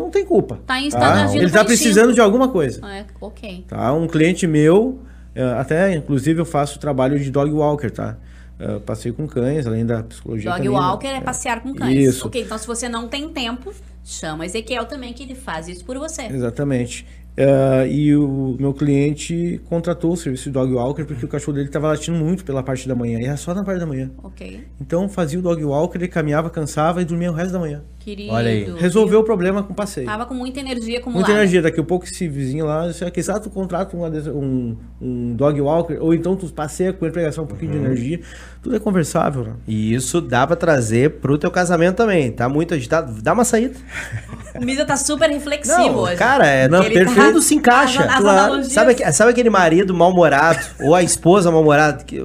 não tem culpa. Tá tá? Ele tá por precisando de alguma coisa. É, ok. Tá? Um cliente meu, eh, até inclusive eu faço trabalho de dog walker, tá? Eh, passei com cães, além da psicologia Dog também, né? walker é passear com cães. Isso. Ok, então se você não tem tempo, chama Ezequiel também, que ele faz isso por você. Exatamente. Eh, e o meu cliente contratou o serviço de dog walker porque o cachorro dele estava latindo muito pela parte da manhã. E era só na parte da manhã. Ok. Então fazia o dog walker, ele caminhava, cansava e dormia o resto da manhã. Querido. Olha aí. Resolveu o problema com o passeio. Tava com muita energia acumulada. Muita energia. Daqui a pouco esse vizinho lá, você quer sabe, tu contrata um, um, um dog walker, ou então tu passeia com ele pra gastar um pouquinho Uhum. de energia. Tudo é conversável, né? E isso dá pra trazer pro teu casamento também. Tá muito agitado. Dá uma saída. [LAUGHS] O Misa tá super reflexivo Não, hoje. cara, é, Não, ele perfeito. tudo se encaixa. As- as Claro. Sabe, sabe aquele marido mal-humorado ou a esposa mal-humorada que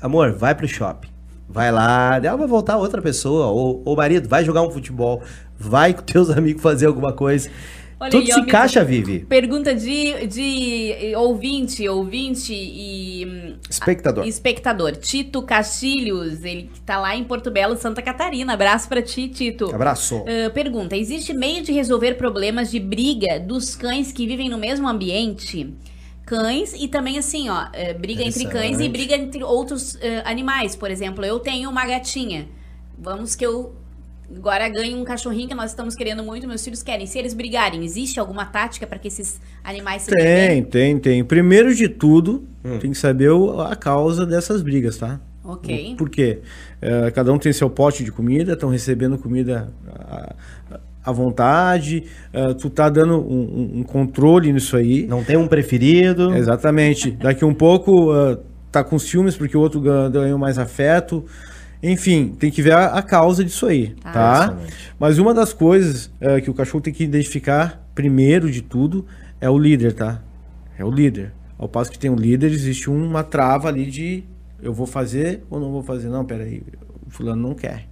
amor, vai pro shopping. Vai lá, ela vai voltar outra pessoa ou o marido vai jogar um futebol, vai com teus [LAUGHS] amigos fazer alguma coisa. Olha Tudo aí, se encaixa, Vivi. Pergunta de, de ouvinte, ouvinte e hum, Espectador. espectador. Tito Castilhos, ele que tá lá em Porto Belo, Santa Catarina. Abraço pra ti, Tito. Abraço. Ah, pergunta: existe meio de resolver problemas de briga dos cães que vivem no mesmo ambiente? Cães e também assim, ó, eh, briga entre cães e briga entre outros eh, animais. Por exemplo, eu tenho uma gatinha. Vamos que eu agora ganhe um cachorrinho que nós estamos querendo muito, meus filhos querem. Se eles brigarem, existe alguma tática para que esses animais se Tem, tem, tem. Primeiro de tudo, Hum. tem que saber o- a causa dessas brigas, tá? Ok. Por quê? Eh, cada um tem seu pote de comida, estão recebendo comida à, à vontade, eh, tu tá dando um, um- um controle nisso aí. Não tem um preferido. Exatamente. Daqui um pouco eh, tá com ciúmes porque o outro gan- ganhou mais afeto. Enfim, tem que ver a, a causa disso aí, Tá. tá? Mas uma das coisas eh, que o cachorro tem que identificar, primeiro de tudo, é o líder, tá? É o líder. Ao passo que tem um líder, existe uma trava ali de eu vou fazer ou não vou fazer. Não, peraí, o fulano não quer.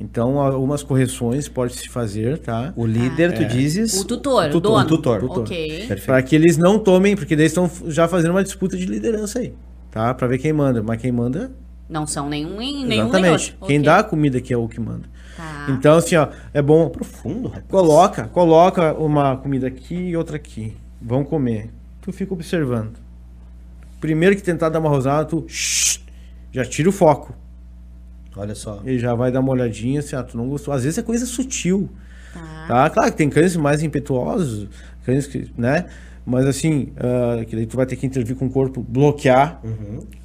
Então, algumas correções pode se fazer, tá? O líder, tu dizes. O tutor, o, tutor, dono. o tutor. Ok. Perfeito. Para que eles não tomem, porque daí estão já fazendo uma disputa de liderança aí, tá? Para ver quem manda. Mas quem manda, Não são nenhum, nem- nenhum exatamente. outro. Quem Ok. dá a comida que é o que manda. Tá. Então, assim, ó, é bom Profundo, rapaz. Coloca, coloca uma comida aqui e outra aqui. Vão comer. Tu fica observando. Primeiro que tentar dar uma rosada, tu shh, já tira o foco. Olha só. Ele já vai dar uma olhadinha assim, ah, tu não gostou. Às vezes é coisa sutil, Tá. tá? Claro que tem cães mais impetuosos, cães que, né? Mas assim, ah, que daí tu vai ter que intervir com o corpo, bloquear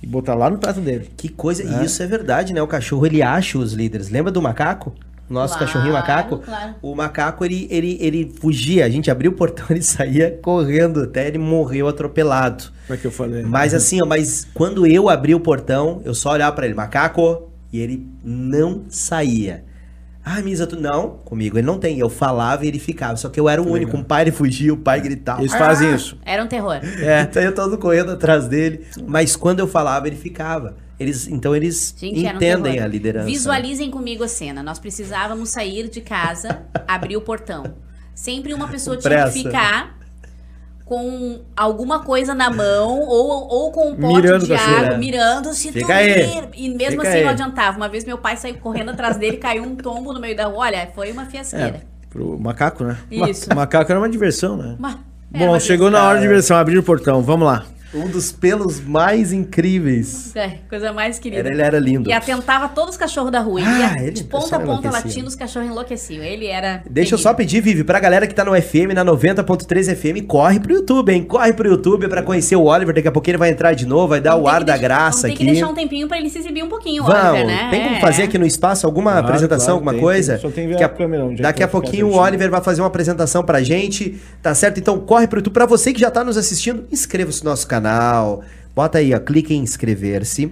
e botar lá no prato dele. Que coisa, e isso é verdade, né? O cachorro ele acha os líderes. Lembra do macaco? Nosso Claro, cachorrinho macaco? claro. O macaco ele, ele, ele fugia, a gente abriu o portão, [LAUGHS] ele saía correndo até ele morreu atropelado. Como é que eu falei? Mas assim, ó, mas quando eu abri o portão, eu só olhava pra ele, macaco, e ele não saía. Ah, Misa, tu não, comigo ele não tem. Eu falava e ele ficava. Só que eu era o único. O pai ele fugia, o pai gritava. Eles fazem isso. Era um terror. É. Então eu todo correndo atrás dele. Mas quando eu falava, ele ficava. Eles, então eles Gente, um entendem terror. a liderança. Visualizem comigo a cena. Nós precisávamos sair de casa, abrir o portão. Sempre uma pessoa tinha que pressa. ficar com alguma coisa na mão ou, ou com um pote Mirando de água, mirando se Fica tu aí. E mesmo Fica assim aí. não adiantava. Uma vez meu pai saiu correndo atrás dele, caiu um tombo no meio da rua. Olha, foi uma fiasqueira. É, pro macaco, né? Isso. Ma- macaco era uma diversão, né? É, Bom, chegou na hora de diversão, abrir o portão, vamos lá. Um dos pelos mais incríveis. É, coisa mais querida. Era, ele era lindo. E atentava todos os cachorros da rua. Ele Ah, ia ele- de o ponta a ponta latindo, os cachorros enlouqueciam. Ele era. Deixa eu só terrível. pedir, Vivi, pra galera que tá no FM, na 90.3 FM, corre pro YouTube, hein? Corre pro YouTube pra conhecer o Oliver. Daqui a pouquinho ele vai entrar de novo, vai dar Vamos o ar da deixar- graça vamos aqui. Tem que deixar um tempinho pra ele se exibir um pouquinho, Vamos, Oliver, né? tem como É. fazer aqui no espaço alguma Claro, apresentação, claro, alguma tem, coisa? tem. Só tem que ver Que a câmera onde é que Daqui a pouquinho o. Oliver vai fazer uma apresentação pra gente, tá certo? Então corre pro YouTube. Pra você que já tá nos assistindo, inscreva-se no nosso canal. Bota aí, ó, clique em inscrever-se.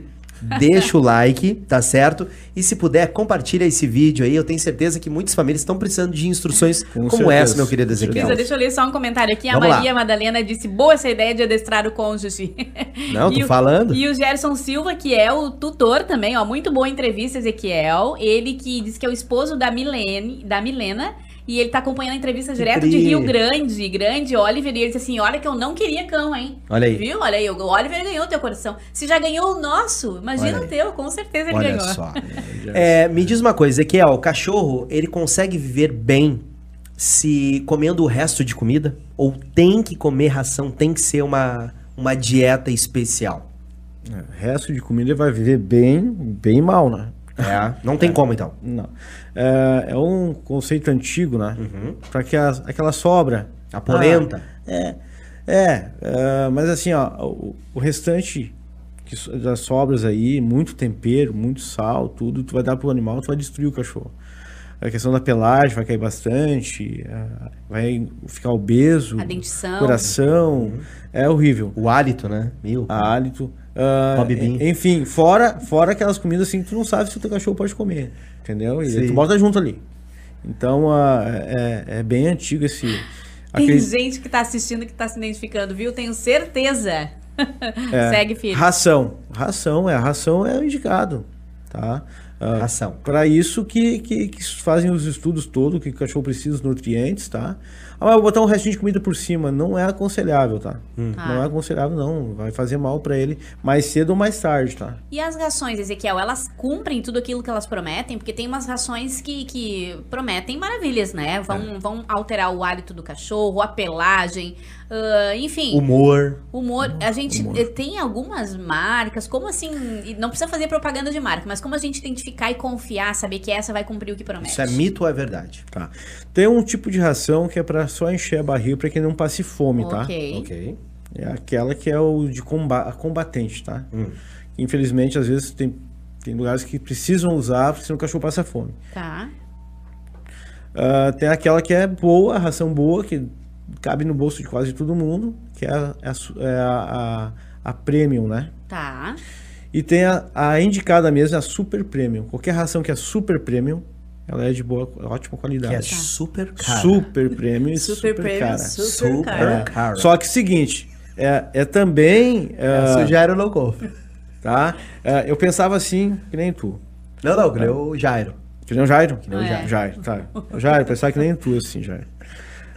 Deixa o like, tá certo? E se puder, compartilha esse vídeo aí. Eu tenho certeza que muitas famílias estão precisando de instruções Com como certeza. essa, meu querido Ezequiel. Lisa, deixa eu ler só um comentário aqui. A Vamos lá. Maria Madalena disse: boa essa ideia de adestrar o cônjuge. [LAUGHS] Não, tô E o- falando. E o Gerson Silva, que é o tutor também, ó. Muito boa entrevista, Ezequiel. Ele que diz que é o esposo da Milene, da Milena. E ele tá acompanhando a entrevista direto de. Rio Grande, grande Oliver. E ele disse assim: olha que eu não queria cão, hein? Olha aí. Viu? Olha aí, o Oliver ganhou o teu coração. Se já ganhou o nosso, imagina Olha o teu, com certeza ele Olha ganhou. só. [LAUGHS] É, me diz uma coisa, Ezequiel, o cachorro, ele consegue viver bem se comendo o resto de comida? Ou tem que comer ração, tem que ser uma, uma dieta especial? É, resto de comida ele vai viver bem, bem mal, né? É, não tem como então. Não. É, é um conceito antigo, né? Uhum. Para que as- aquela sobra. A polenta. Ah, é, é, é, mas assim, ó, o, o restante que das sobras aí, muito tempero, muito sal, tudo, tu vai dar pro animal, tu vai destruir o cachorro. A questão da pelagem vai cair bastante, ah, vai ficar obeso, A dentição. coração, é horrível. O hálito, né? Meu. Hálito. En- enfim, fora, fora aquelas comidas assim que tu não sabe se o teu cachorro pode comer. Entendeu? E Sim. tu bota junto ali. Então ah, é, é bem antigo esse. Tem aquele- gente que tá assistindo que tá se identificando, viu? Tenho certeza. [LAUGHS] é, Segue, filho. Ração. Ração, é. Ração é o indicado. Tá? Ah, Ração. Para isso que, que, que fazem os estudos todos, que o cachorro precisa dos nutrientes, tá? Ah, mas eu vou botar um restinho de comida por cima. Não é aconselhável, tá? Ah. Não é aconselhável, não. Vai fazer mal para ele mais cedo ou mais tarde, tá? E as rações, Ezequiel, elas cumprem tudo aquilo que elas prometem? Porque tem umas rações que, que prometem maravilhas, né? Vão, vão alterar o hálito do cachorro, a pelagem, ah, enfim, Humor. humor. A gente humor. eh, tem algumas marcas, como assim? Não precisa fazer propaganda de marca, mas como a gente identificar e confiar, saber que essa vai cumprir o que promete? Isso é mito ou é verdade? Tá. Tem um tipo de ração que é para só encher a barriga para que não passe fome, tá? Ok. Ok. É aquela que é o de comba a combatente, tá? Hum. Infelizmente, às vezes tem, tem lugares que precisam usar, senão o cachorro passa fome. Tá. Ah, tem aquela que é boa, a ração boa, que cabe no bolso de quase todo mundo, que é a, é a é a, a- a premium, né? Tá. E tem a, a indicada mesmo, a super premium. Qualquer ração que é super premium, ela é de boa, ótima Que qualidade. é super cara. Super premium e Super super, premium, cara. super Super cara. cara. Só que seguinte, é, é também. Ah, eu já era no golfe. tá? É, eu pensava assim, que nem tu. Não, não, ganhou o Jairo. Que nem o Jairo? Que nem o Jairo. Jairo, tá. O Jairo, pensava que nem tu, assim, Jairo.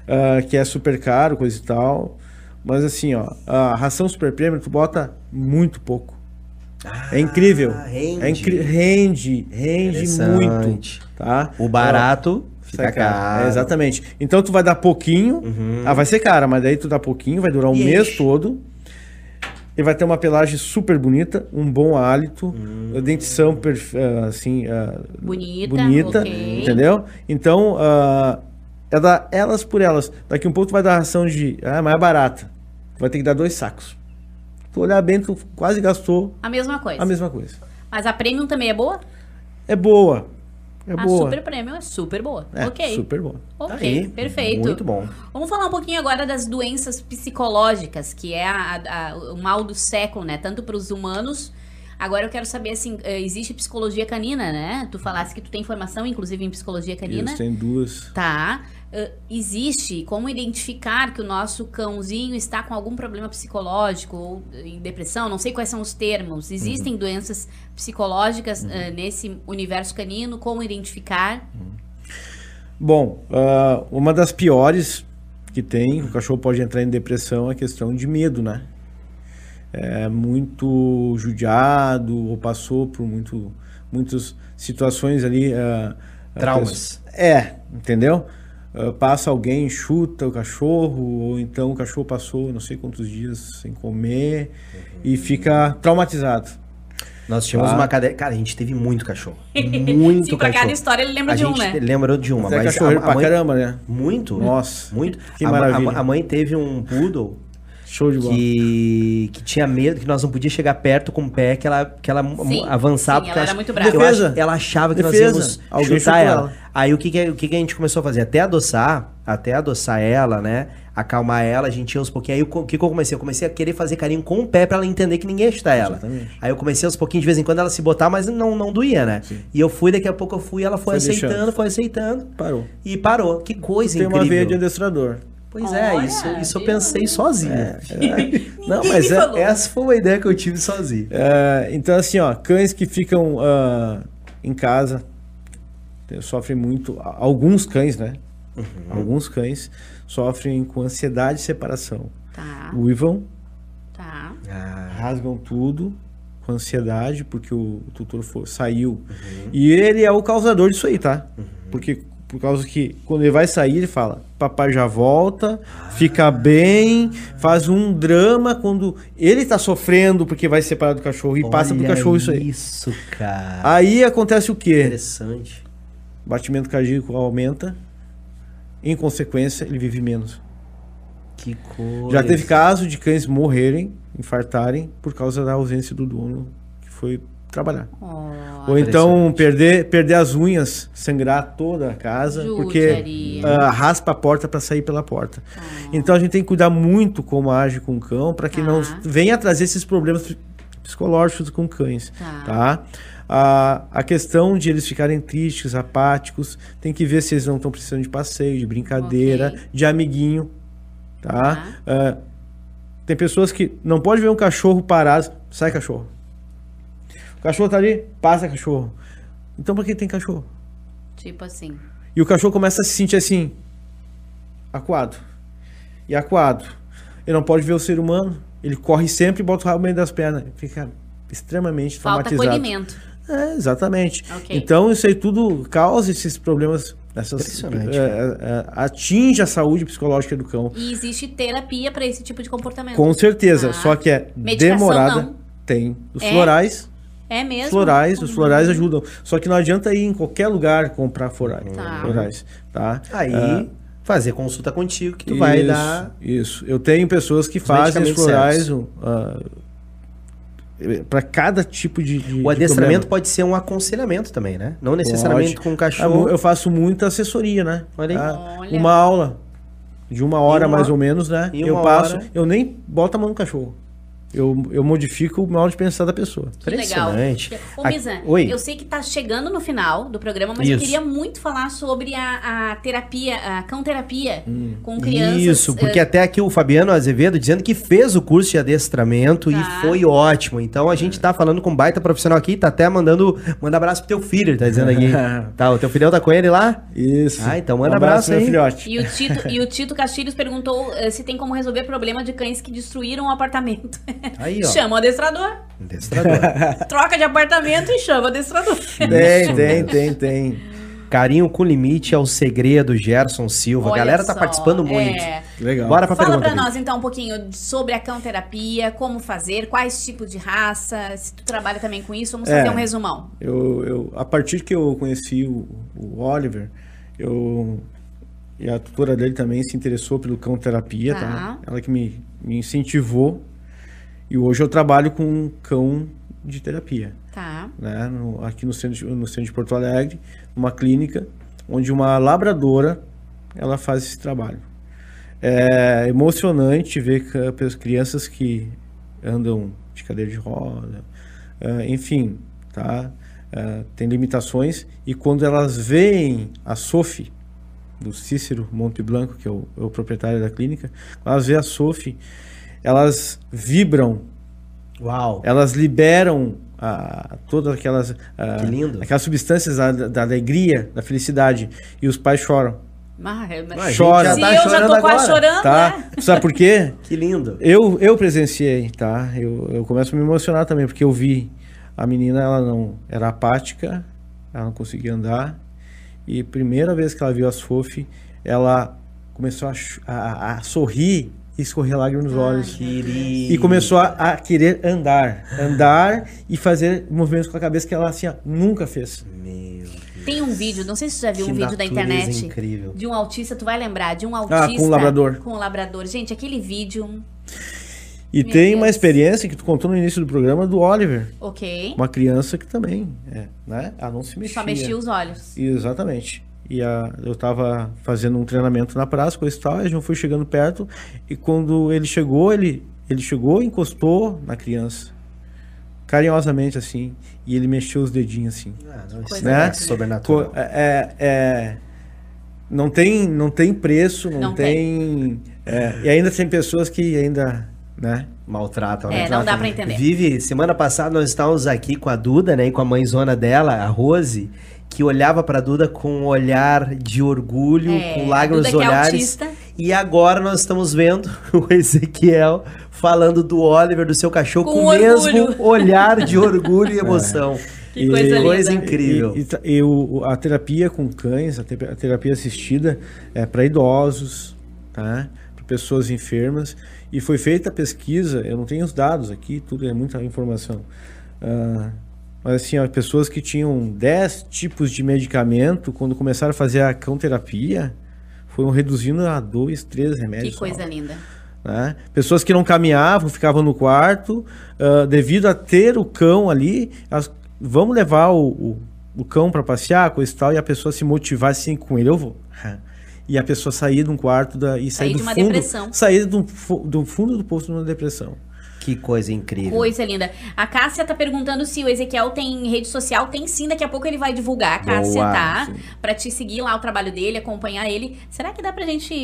Ah, que é super caro, coisa e tal. Mas assim, ó, a ração super premium, tu bota muito pouco. é incrível. Ah, rende. É incri- rende, rende muito, tá? O barato Ah, fica sai caro. É, exatamente. Então tu vai dar pouquinho, ah, vai ser cara, mas daí tu dá pouquinho, vai durar um E mês todo. E vai ter uma pelagem super bonita, um bom hálito, a dentição perfe- ah, assim, ah, Bonita, bonita, ok. entendeu? Então, ah, é da elas por elas. Daqui um pouco tu vai dar ração de, ah, mais barata. vai ter que dar dois sacos. Tu olhar bem, tu quase gastou A mesma coisa. a mesma coisa. Mas a Premium também é boa? É boa. É a boa. Super Premium é super boa. É, ok. super boa. Ok, Aí, perfeito. Muito bom. Vamos falar um pouquinho agora das doenças psicológicas, que é a- a- o mal do século, né? Tanto para os humanos. Agora eu quero saber, assim, eh, existe psicologia canina, né? Tu falasse que tu tem formação, inclusive, em psicologia canina. Isso, tem duas. Tá. Eh, existe como identificar que o nosso cãozinho está com algum problema psicológico ou em depressão? Não sei quais são os termos. Existem doenças psicológicas eh, nesse universo canino? Como identificar? Bom, ah, uma das piores que tem, o cachorro pode entrar em depressão, é a questão de medo, né? É muito judiado ou passou por muito, muitas situações ali. ah, ah, Traumas. É, entendeu? Ah, passa alguém, chuta o cachorro, ou então o cachorro passou não sei quantos dias sem comer e fica traumatizado. Nós tínhamos Ah. uma cadeia. Cara, a gente teve muito cachorro. [LAUGHS] Muito Sim, pra cachorro. cada história ele lembra a de um, gente né? lembrou de uma, Mas é mas cachorro a, pra a mãe, caramba, né? Muito. Nossa, Muito. que A- a- maravilha. A, mãe teve um poodle Show de bola. que, que tinha medo, que nós não podíamos chegar perto com o pé, que ela, que ela Sim, avançava. sim, porque ela era ach- muito brava. Defesa. acho- ela achava que Defesa. nós íamos Alguém chutar ela. ela. Aí o que, que, o que, que a gente começou a fazer? Até adoçar, até adoçar ela, né? Acalmar ela, a gente ia aos pouquinhos. Aí o que, que eu comecei? Eu comecei a querer fazer carinho com o pé pra ela entender que ninguém ia chutar ela. Exatamente. Aí eu comecei aos pouquinhos, de vez em quando ela se botar, mas não, não doía, né? E eu fui, daqui a pouco eu fui, ela foi, Foi aceitando, deixando. foi aceitando. Parou. E parou. Que coisa Tem incrível. uma veia de adestrador. Pois é, Olha, isso, isso eu pensei sozinho. É, [LAUGHS] Não, Ninguém mas me é- essa foi uma ideia que eu tive sozinho. É, então, assim, ó, cães que ficam ah, em casa sofrem muito. Alguns cães, né? Uhum. Alguns cães sofrem com ansiedade de separação. Tá, Uivam, tá. Ah, rasgam tudo com ansiedade, porque o tutor fo- saiu. Uhum. E ele é o causador disso aí, tá? Porque por causa que quando ele vai sair, ele fala: Papai já volta, fica bem, faz um drama quando ele tá sofrendo porque vai separar do cachorro e passa pro olha cachorro isso aí. Isso, cara. Aí acontece o quê? Interessante. Batimento cardíaco aumenta. Em consequência, ele vive menos. Que coisa. Já teve caso de cães morrerem, infartarem, por causa da ausência do dono que foi trabalhar. Ó, Ou então perder, perder as unhas, sangrar toda a casa, porque Judiaria. ah, raspa a porta para sair pela porta. Então a gente tem que cuidar muito como age com o cão, para que não Tá. venha trazer esses problemas psicológicos com cães. Tá. Tá? A, a questão de eles ficarem tristes, apáticos, tem que ver se eles não estão precisando de passeio, de brincadeira, Ok. de amiguinho. Tá? Tá. Ah, tem pessoas que não pode ver um cachorro parado, sai cachorro. Cachorro tá ali, passa cachorro. Então pra que tem cachorro? Tipo assim. E o cachorro começa a se sentir assim, acuado. E acuado. Ele não pode ver o ser humano. Ele corre sempre e bota o rabo no meio das pernas. Fica extremamente Falta traumatizado. acolhimento. É, exatamente. Ok. Então isso aí tudo causa esses problemas. Essas, Impressionante, é, é, é, atinge a saúde psicológica do cão. E existe terapia para esse tipo de comportamento. Com certeza. Ah. Só que é Medicação, demorada. não? Tem. Os É? florais. É mesmo? Florais, os florais ajudam. Só que não adianta ir em qualquer lugar comprar florais. Tá. florais tá? Aí, Ah, fazer consulta contigo que tu vai isso, dar. Isso. Eu tenho pessoas que fazem florais certos. para cada tipo de. de O adestramento de pode ser um aconselhamento também, né? Não necessariamente Pode. com o Ah, cachorro. Eu faço muita assessoria, né? Olha aí. Ah, Olha. Uma aula de uma hora uma- mais ou menos, né? Eu passo, hora. eu nem boto a mão no cachorro. Eu, eu modifico o modo de pensar da pessoa. Que legal. Impressionante. Ô, Misa, A- Oi. eu sei que tá chegando no final do programa, mas eu Isso. queria muito falar sobre a, a terapia, a cão-terapia com crianças. Isso, porque eh, até aqui o Fabiano Azevedo dizendo que fez o curso de adestramento Tá. e foi ótimo. Então a gente tá falando com um baita profissional aqui, tá até mandando manda abraço pro teu filho, ele tá dizendo aqui. [LAUGHS] tá, o teu filhão tá com ele lá? Isso. Ah, então manda Um abraço meu aí. filhote. E o, Tito, e o Tito Castilhos perguntou eh, se tem como resolver problema de cães que destruíram o apartamento. [LAUGHS] Aí, ó. Chama o adestrador. Adestrador. [LAUGHS] Troca de apartamento e chama o adestrador. Tem, tem, tem, tem. Carinho com limite é o segredo, Gerson Silva. a galera tá só, participando muito. é. Legal. Bora pra Fala pergunta. pra Vitor. nós então um pouquinho sobre a cão-terapia, como fazer, quais tipos de raça, se tu trabalha também com isso, vamos É. fazer um resumão. Eu, eu, a partir que eu conheci o, o Oliver, eu e a tutora dele também se interessou pelo cão terapia, tá? Tá. Ela que me, me incentivou. E hoje eu trabalho com um cão de terapia, Tá. né? No- aqui no centro, de- no centro de Porto Alegre, numa clínica onde uma labradora ela faz esse trabalho. É emocionante ver as crianças que andam de cadeira de roda, ah, enfim, tá? Ah, tem limitações e quando elas veem a Sophie do Cícero Monte Blanco, que é o, é o proprietário da clínica, elas veem a Sophie, elas vibram, Uau. elas liberam ah, todas aquelas ah, Que lindo. aquelas substâncias da, da alegria, da felicidade e os pais choram. Ah, é, mas- A gente Chora. Tá eu já chorando tô quase agora. chorando, Tá? né? Sabe por quê? [LAUGHS] Que lindo. Eu, eu presenciei, tá? Eu, eu começo a me emocionar também, porque eu vi a menina, ela não era apática, ela não conseguia andar. E primeira vez que ela viu a Sophie, ela começou a, a- a sorrir e escorrer lágrimas nos olhos. Querido. E começou a, a querer andar. Andar e fazer movimentos com a cabeça que ela assim, ó, nunca fez. Meu Tem um vídeo, não sei se você já viu Que um vídeo da internet. incrível. De um autista, tu vai lembrar, de um autista. com um labrador. Com um labrador. Gente, aquele vídeo. E Meu tem uma Deus. experiência que tu contou no início do programa do Oliver. Ok. Uma criança que também, é, né? Ela não se mexia. Só mexia os olhos. Exatamente. E a, eu tava fazendo um treinamento na praça, coisa e tal, e a gente foi chegando perto, e quando ele chegou, ele, ele chegou e encostou na criança. Carinhosamente, assim, e ele mexeu os dedinhos, assim. Ah, não, isso Coisa é sobrenatural. É, é- não, tem, não tem preço, não, Não tem... é, e ainda tem pessoas que ainda, né? Maltratam, É, né? não dá pra entender. Vive, semana passada nós estávamos aqui com a Duda, né? E com a mãezona dela, a Rose, que olhava pra Duda com um olhar de orgulho, É, com lágrimas nos é olhares. autista. E agora nós estamos vendo [LAUGHS] o Ezequiel falando do Oliver, do seu cachorro, Com com, o mesmo orgulho. [LAUGHS] olhar de orgulho e emoção. Que coisa linda. Coisa incrível. E, e e o- a terapia com cães, a, te- a terapia assistida é para idosos, tá? Para pessoas enfermas. E foi feita a pesquisa, eu não tenho os dados aqui, tudo é muita informação. Ah, mas assim, ó, pessoas que tinham 10 tipos de medicamento, quando começaram a fazer a cão terapia, foram reduzindo a dois, três remédios. Que só coisa linda. né? Pessoas que não caminhavam, ficavam no quarto, ah, devido a ter o cão ali, elas, vamos levar o, o, o cão para passear, coisa e tal, e a pessoa se motivar assim com ele, eu vou. [LAUGHS] E a pessoa sair de um quarto da, e sair Sair do de uma fundo, depressão. sair do, do fundo do poço de uma depressão. Que coisa incrível. Coisa linda. A Cássia tá perguntando se o Ezequiel tem rede social. Tem sim, daqui a pouco ele vai divulgar, Cássia, Boa, tá? sim. Pra te seguir lá o trabalho dele, acompanhar ele. Será que dá pra gente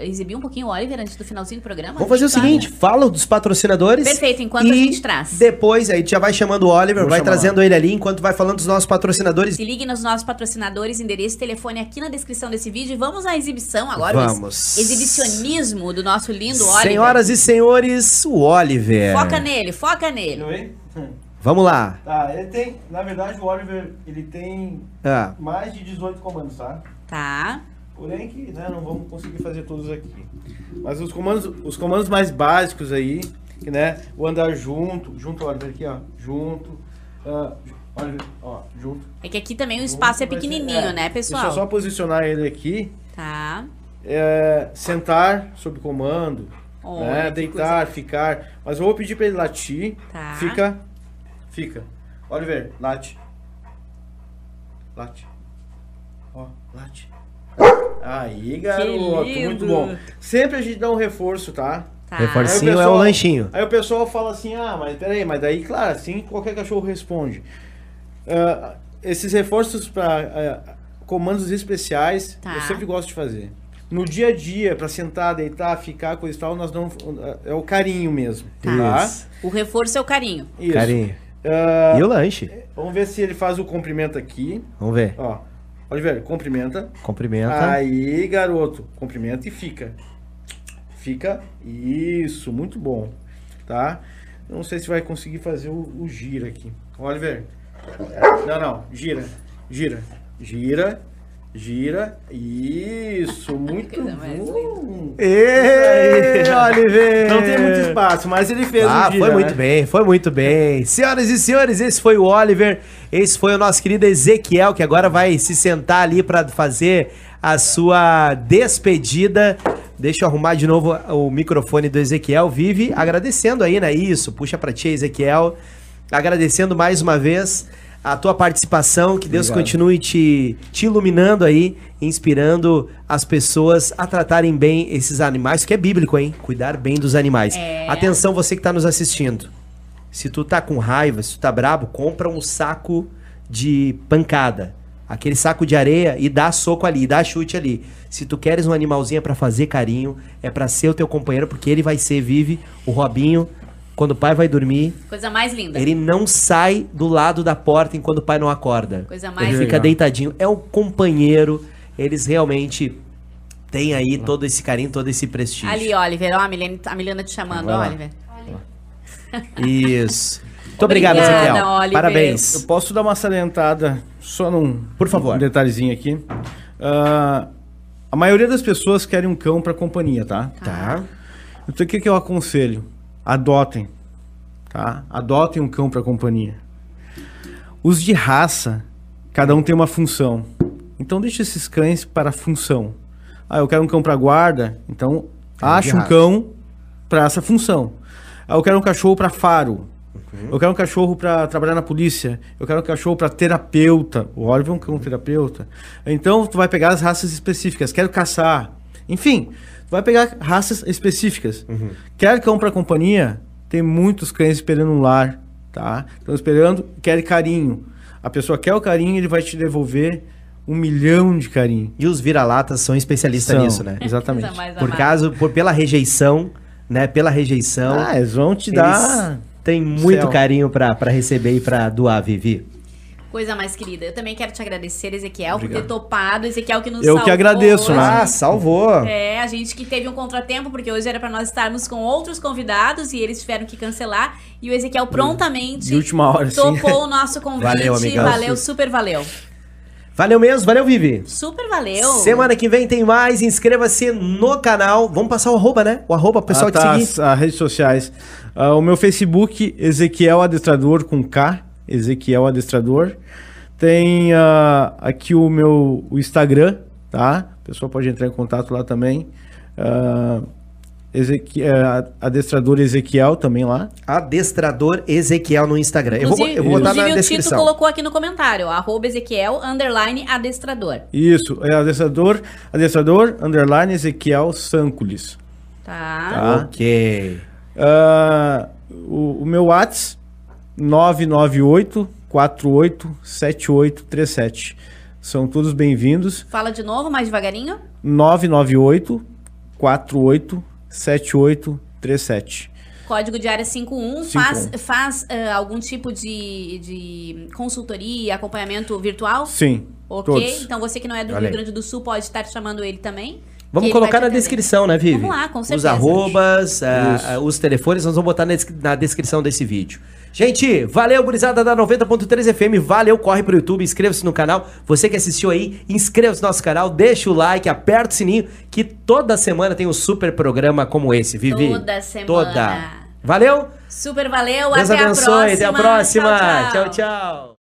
exibir um pouquinho o Oliver antes do finalzinho do programa? Vamos fazer o seguinte, fala dos patrocinadores. Perfeito, enquanto a gente traz. Depois, aí já vai chamando o Oliver, Vou vai trazendo ele ali, enquanto vai falando dos nossos patrocinadores. Se ligue nos nossos patrocinadores, endereço e telefone aqui na descrição desse vídeo. E vamos à exibição agora. Vamos. Exibicionismo do nosso lindo Oliver. Senhoras e senhores, o Oliver. Foca nele, foca nele. Oi? Vamos lá. Tá, ele tem, na verdade o Oliver, ele tem Ah, mais de 18 comandos, tá? Tá. Porém que né, não vamos conseguir fazer todos aqui. Mas os comandos, os comandos mais básicos aí, que né, o andar junto, junto, Oliver, aqui ó, junto, Oliver, ó, junto. É que aqui também o espaço é Junto vai ser- pequenininho, é, né, Deixa eu pessoal? só posicionar ele aqui, Tá. é, sentar sob comando, Olha, né, deitar, ficar. Mas eu vou pedir pra ele latir. Tá. Fica, fica. Oliver, late. Late. Ó, late. Aí, garoto, lindo. muito bom. Sempre a gente dá um reforço, tá? Tá. Reforcinho Aí o é o lanchinho. Aí o pessoal fala assim, ah, mas peraí, mas daí, claro, assim qualquer cachorro responde. Ah, esses reforços para comandos especiais, Tá. eu sempre gosto de fazer. No dia a dia, para sentar, deitar, ficar, coisa e tal, nós não. É o carinho mesmo. Tá? Isso. O reforço é o carinho. Isso. Carinho. Ah, E o lanche? Vamos ver se ele faz o cumprimento aqui. Vamos ver. Ó. Oliver, cumprimenta. Cumprimenta. Aí, garoto, cumprimenta e fica. Fica. Isso, muito bom. Tá? Não sei se vai conseguir fazer o, o gira aqui. Oliver. Não, não. Gira. Gira. Gira. Gira. Isso, muito bom. Ê, Oliver! Não tem muito espaço, mas ele fez Ah, um dia, foi muito né? bem, foi muito bem. Senhoras e senhores, esse foi o Oliver, esse foi o nosso querido Ezequiel, que agora vai se sentar ali para fazer a sua despedida. Deixa eu arrumar de novo o microfone do Ezequiel. Vive agradecendo aí, né? Isso, puxa pra ti, Ezequiel. Agradecendo mais uma vez a tua participação, que Deus Obrigado. continue te, te iluminando aí, inspirando as pessoas a tratarem bem esses animais, que é bíblico, hein? Cuidar bem dos animais. É. Atenção, você que tá nos assistindo. Se tu tá com raiva, se tu tá brabo, compra um saco de pancada. Aquele saco de areia e dá soco ali, dá chute ali. Se tu queres um animalzinho é pra fazer carinho, é pra ser o teu companheiro, porque ele vai ser, vive, o Robinho, quando o pai vai dormir, Coisa mais linda. ele não sai do lado da porta enquanto o pai não acorda. Coisa Ele mais fica Legal. deitadinho. É um companheiro. Eles realmente têm aí todo esse carinho, todo esse prestígio. Ali, Oliver, ó, a Milena, a Milena te chamando, Vai lá. Oliver. Isso. Muito obrigado, Ezequiel. Oliver. Parabéns. Eu posso dar uma salientada só num Por favor. um detalhezinho aqui. Ah, a maioria das pessoas querem um cão para companhia, tá? Tá. Então o que, que eu aconselho? Adotem, tá? Adotem um cão para companhia. Os de raça, cada um tem uma função. Então deixe esses cães para a função. Ah, eu quero um cão para guarda, então de ache um raça. cão para essa função. Ah, eu quero um cachorro para faro. Uhum. Eu quero um cachorro para trabalhar na polícia. Eu quero um cachorro para terapeuta. O Oliver é um cão terapeuta. Então tu vai pegar as raças específicas. Quero caçar. Enfim, vai pegar raças específicas. Uhum. Quer cão para companhia? Tem muitos cães esperando um lar, tá? Estão esperando, querem carinho. A pessoa quer o carinho, ele vai te devolver um milhão de carinho. E os vira-latas são especialistas São, nisso, né? [LAUGHS] Exatamente. Por caso, por, pela rejeição, né? Pela rejeição. Ah, eles vão te eles dar. têm muito céu. carinho pra receber e pra doar, Vivi. Coisa mais querida. Eu também quero te agradecer, Ezequiel, por Obrigado. ter topado. Ezequiel que nos Eu que agradeço, hoje. né? Ah, salvou. É, a gente que teve um contratempo, porque hoje era pra nós estarmos com outros convidados e eles tiveram que cancelar. E o Ezequiel prontamente De última hora, sim. topou o nosso [LAUGHS] convite. Valeu, amigão. Valeu, super valeu. Valeu mesmo, valeu, Vivi. Super valeu. Semana que vem tem mais. Inscreva-se no canal. Vamos passar o arroba, né? O arroba, pro pessoal ah, te tá, seguir. as, as redes sociais. Ah, o meu Facebook, Ezequiel Adestrador com K, Ezequiel Adestrador. Tem ah, aqui o meu o Instagram, tá? O pessoal pode entrar em contato lá também. Eh, Adestrador Ezequiel também lá. Adestrador Ezequiel no Instagram. Eu vou, Inclusive, eu vou botar inclusive na o Tito descrição. colocou aqui no comentário, arroba Ezequiel, underline, adestrador. Isso, é Adestrador, Adestrador, underline Ezequiel Sanculis. Tá? Tá. Ok. Ah, o, o meu WhatsApp 998 48 7837. São todos bem-vindos. Fala de novo, mais devagarinho. 998 48 7837. Código de área 51. 51. Faz, faz ah, algum tipo de, de consultoria, acompanhamento virtual? Sim. Ok? Todos. Então você que não é do Olha Rio aí. Grande do Sul pode estar chamando ele também. Vamos colocar na descrição, né, Vivi? Vamos lá, com Os certeza. arrobas, ah, Isso. ah, os telefones, nós vamos botar na descrição desse vídeo. Gente, valeu, gurizada da 90.3 FM, valeu, corre pro YouTube, inscreva-se no canal. Você que assistiu aí, inscreva-se no nosso canal, deixa o like, aperta o sininho, que toda semana tem um super programa como esse, Vivi. Toda semana. Toda. Valeu? Super valeu, Deus até abençoe, a próxima. até a próxima. Tchau, tchau. tchau. tchau.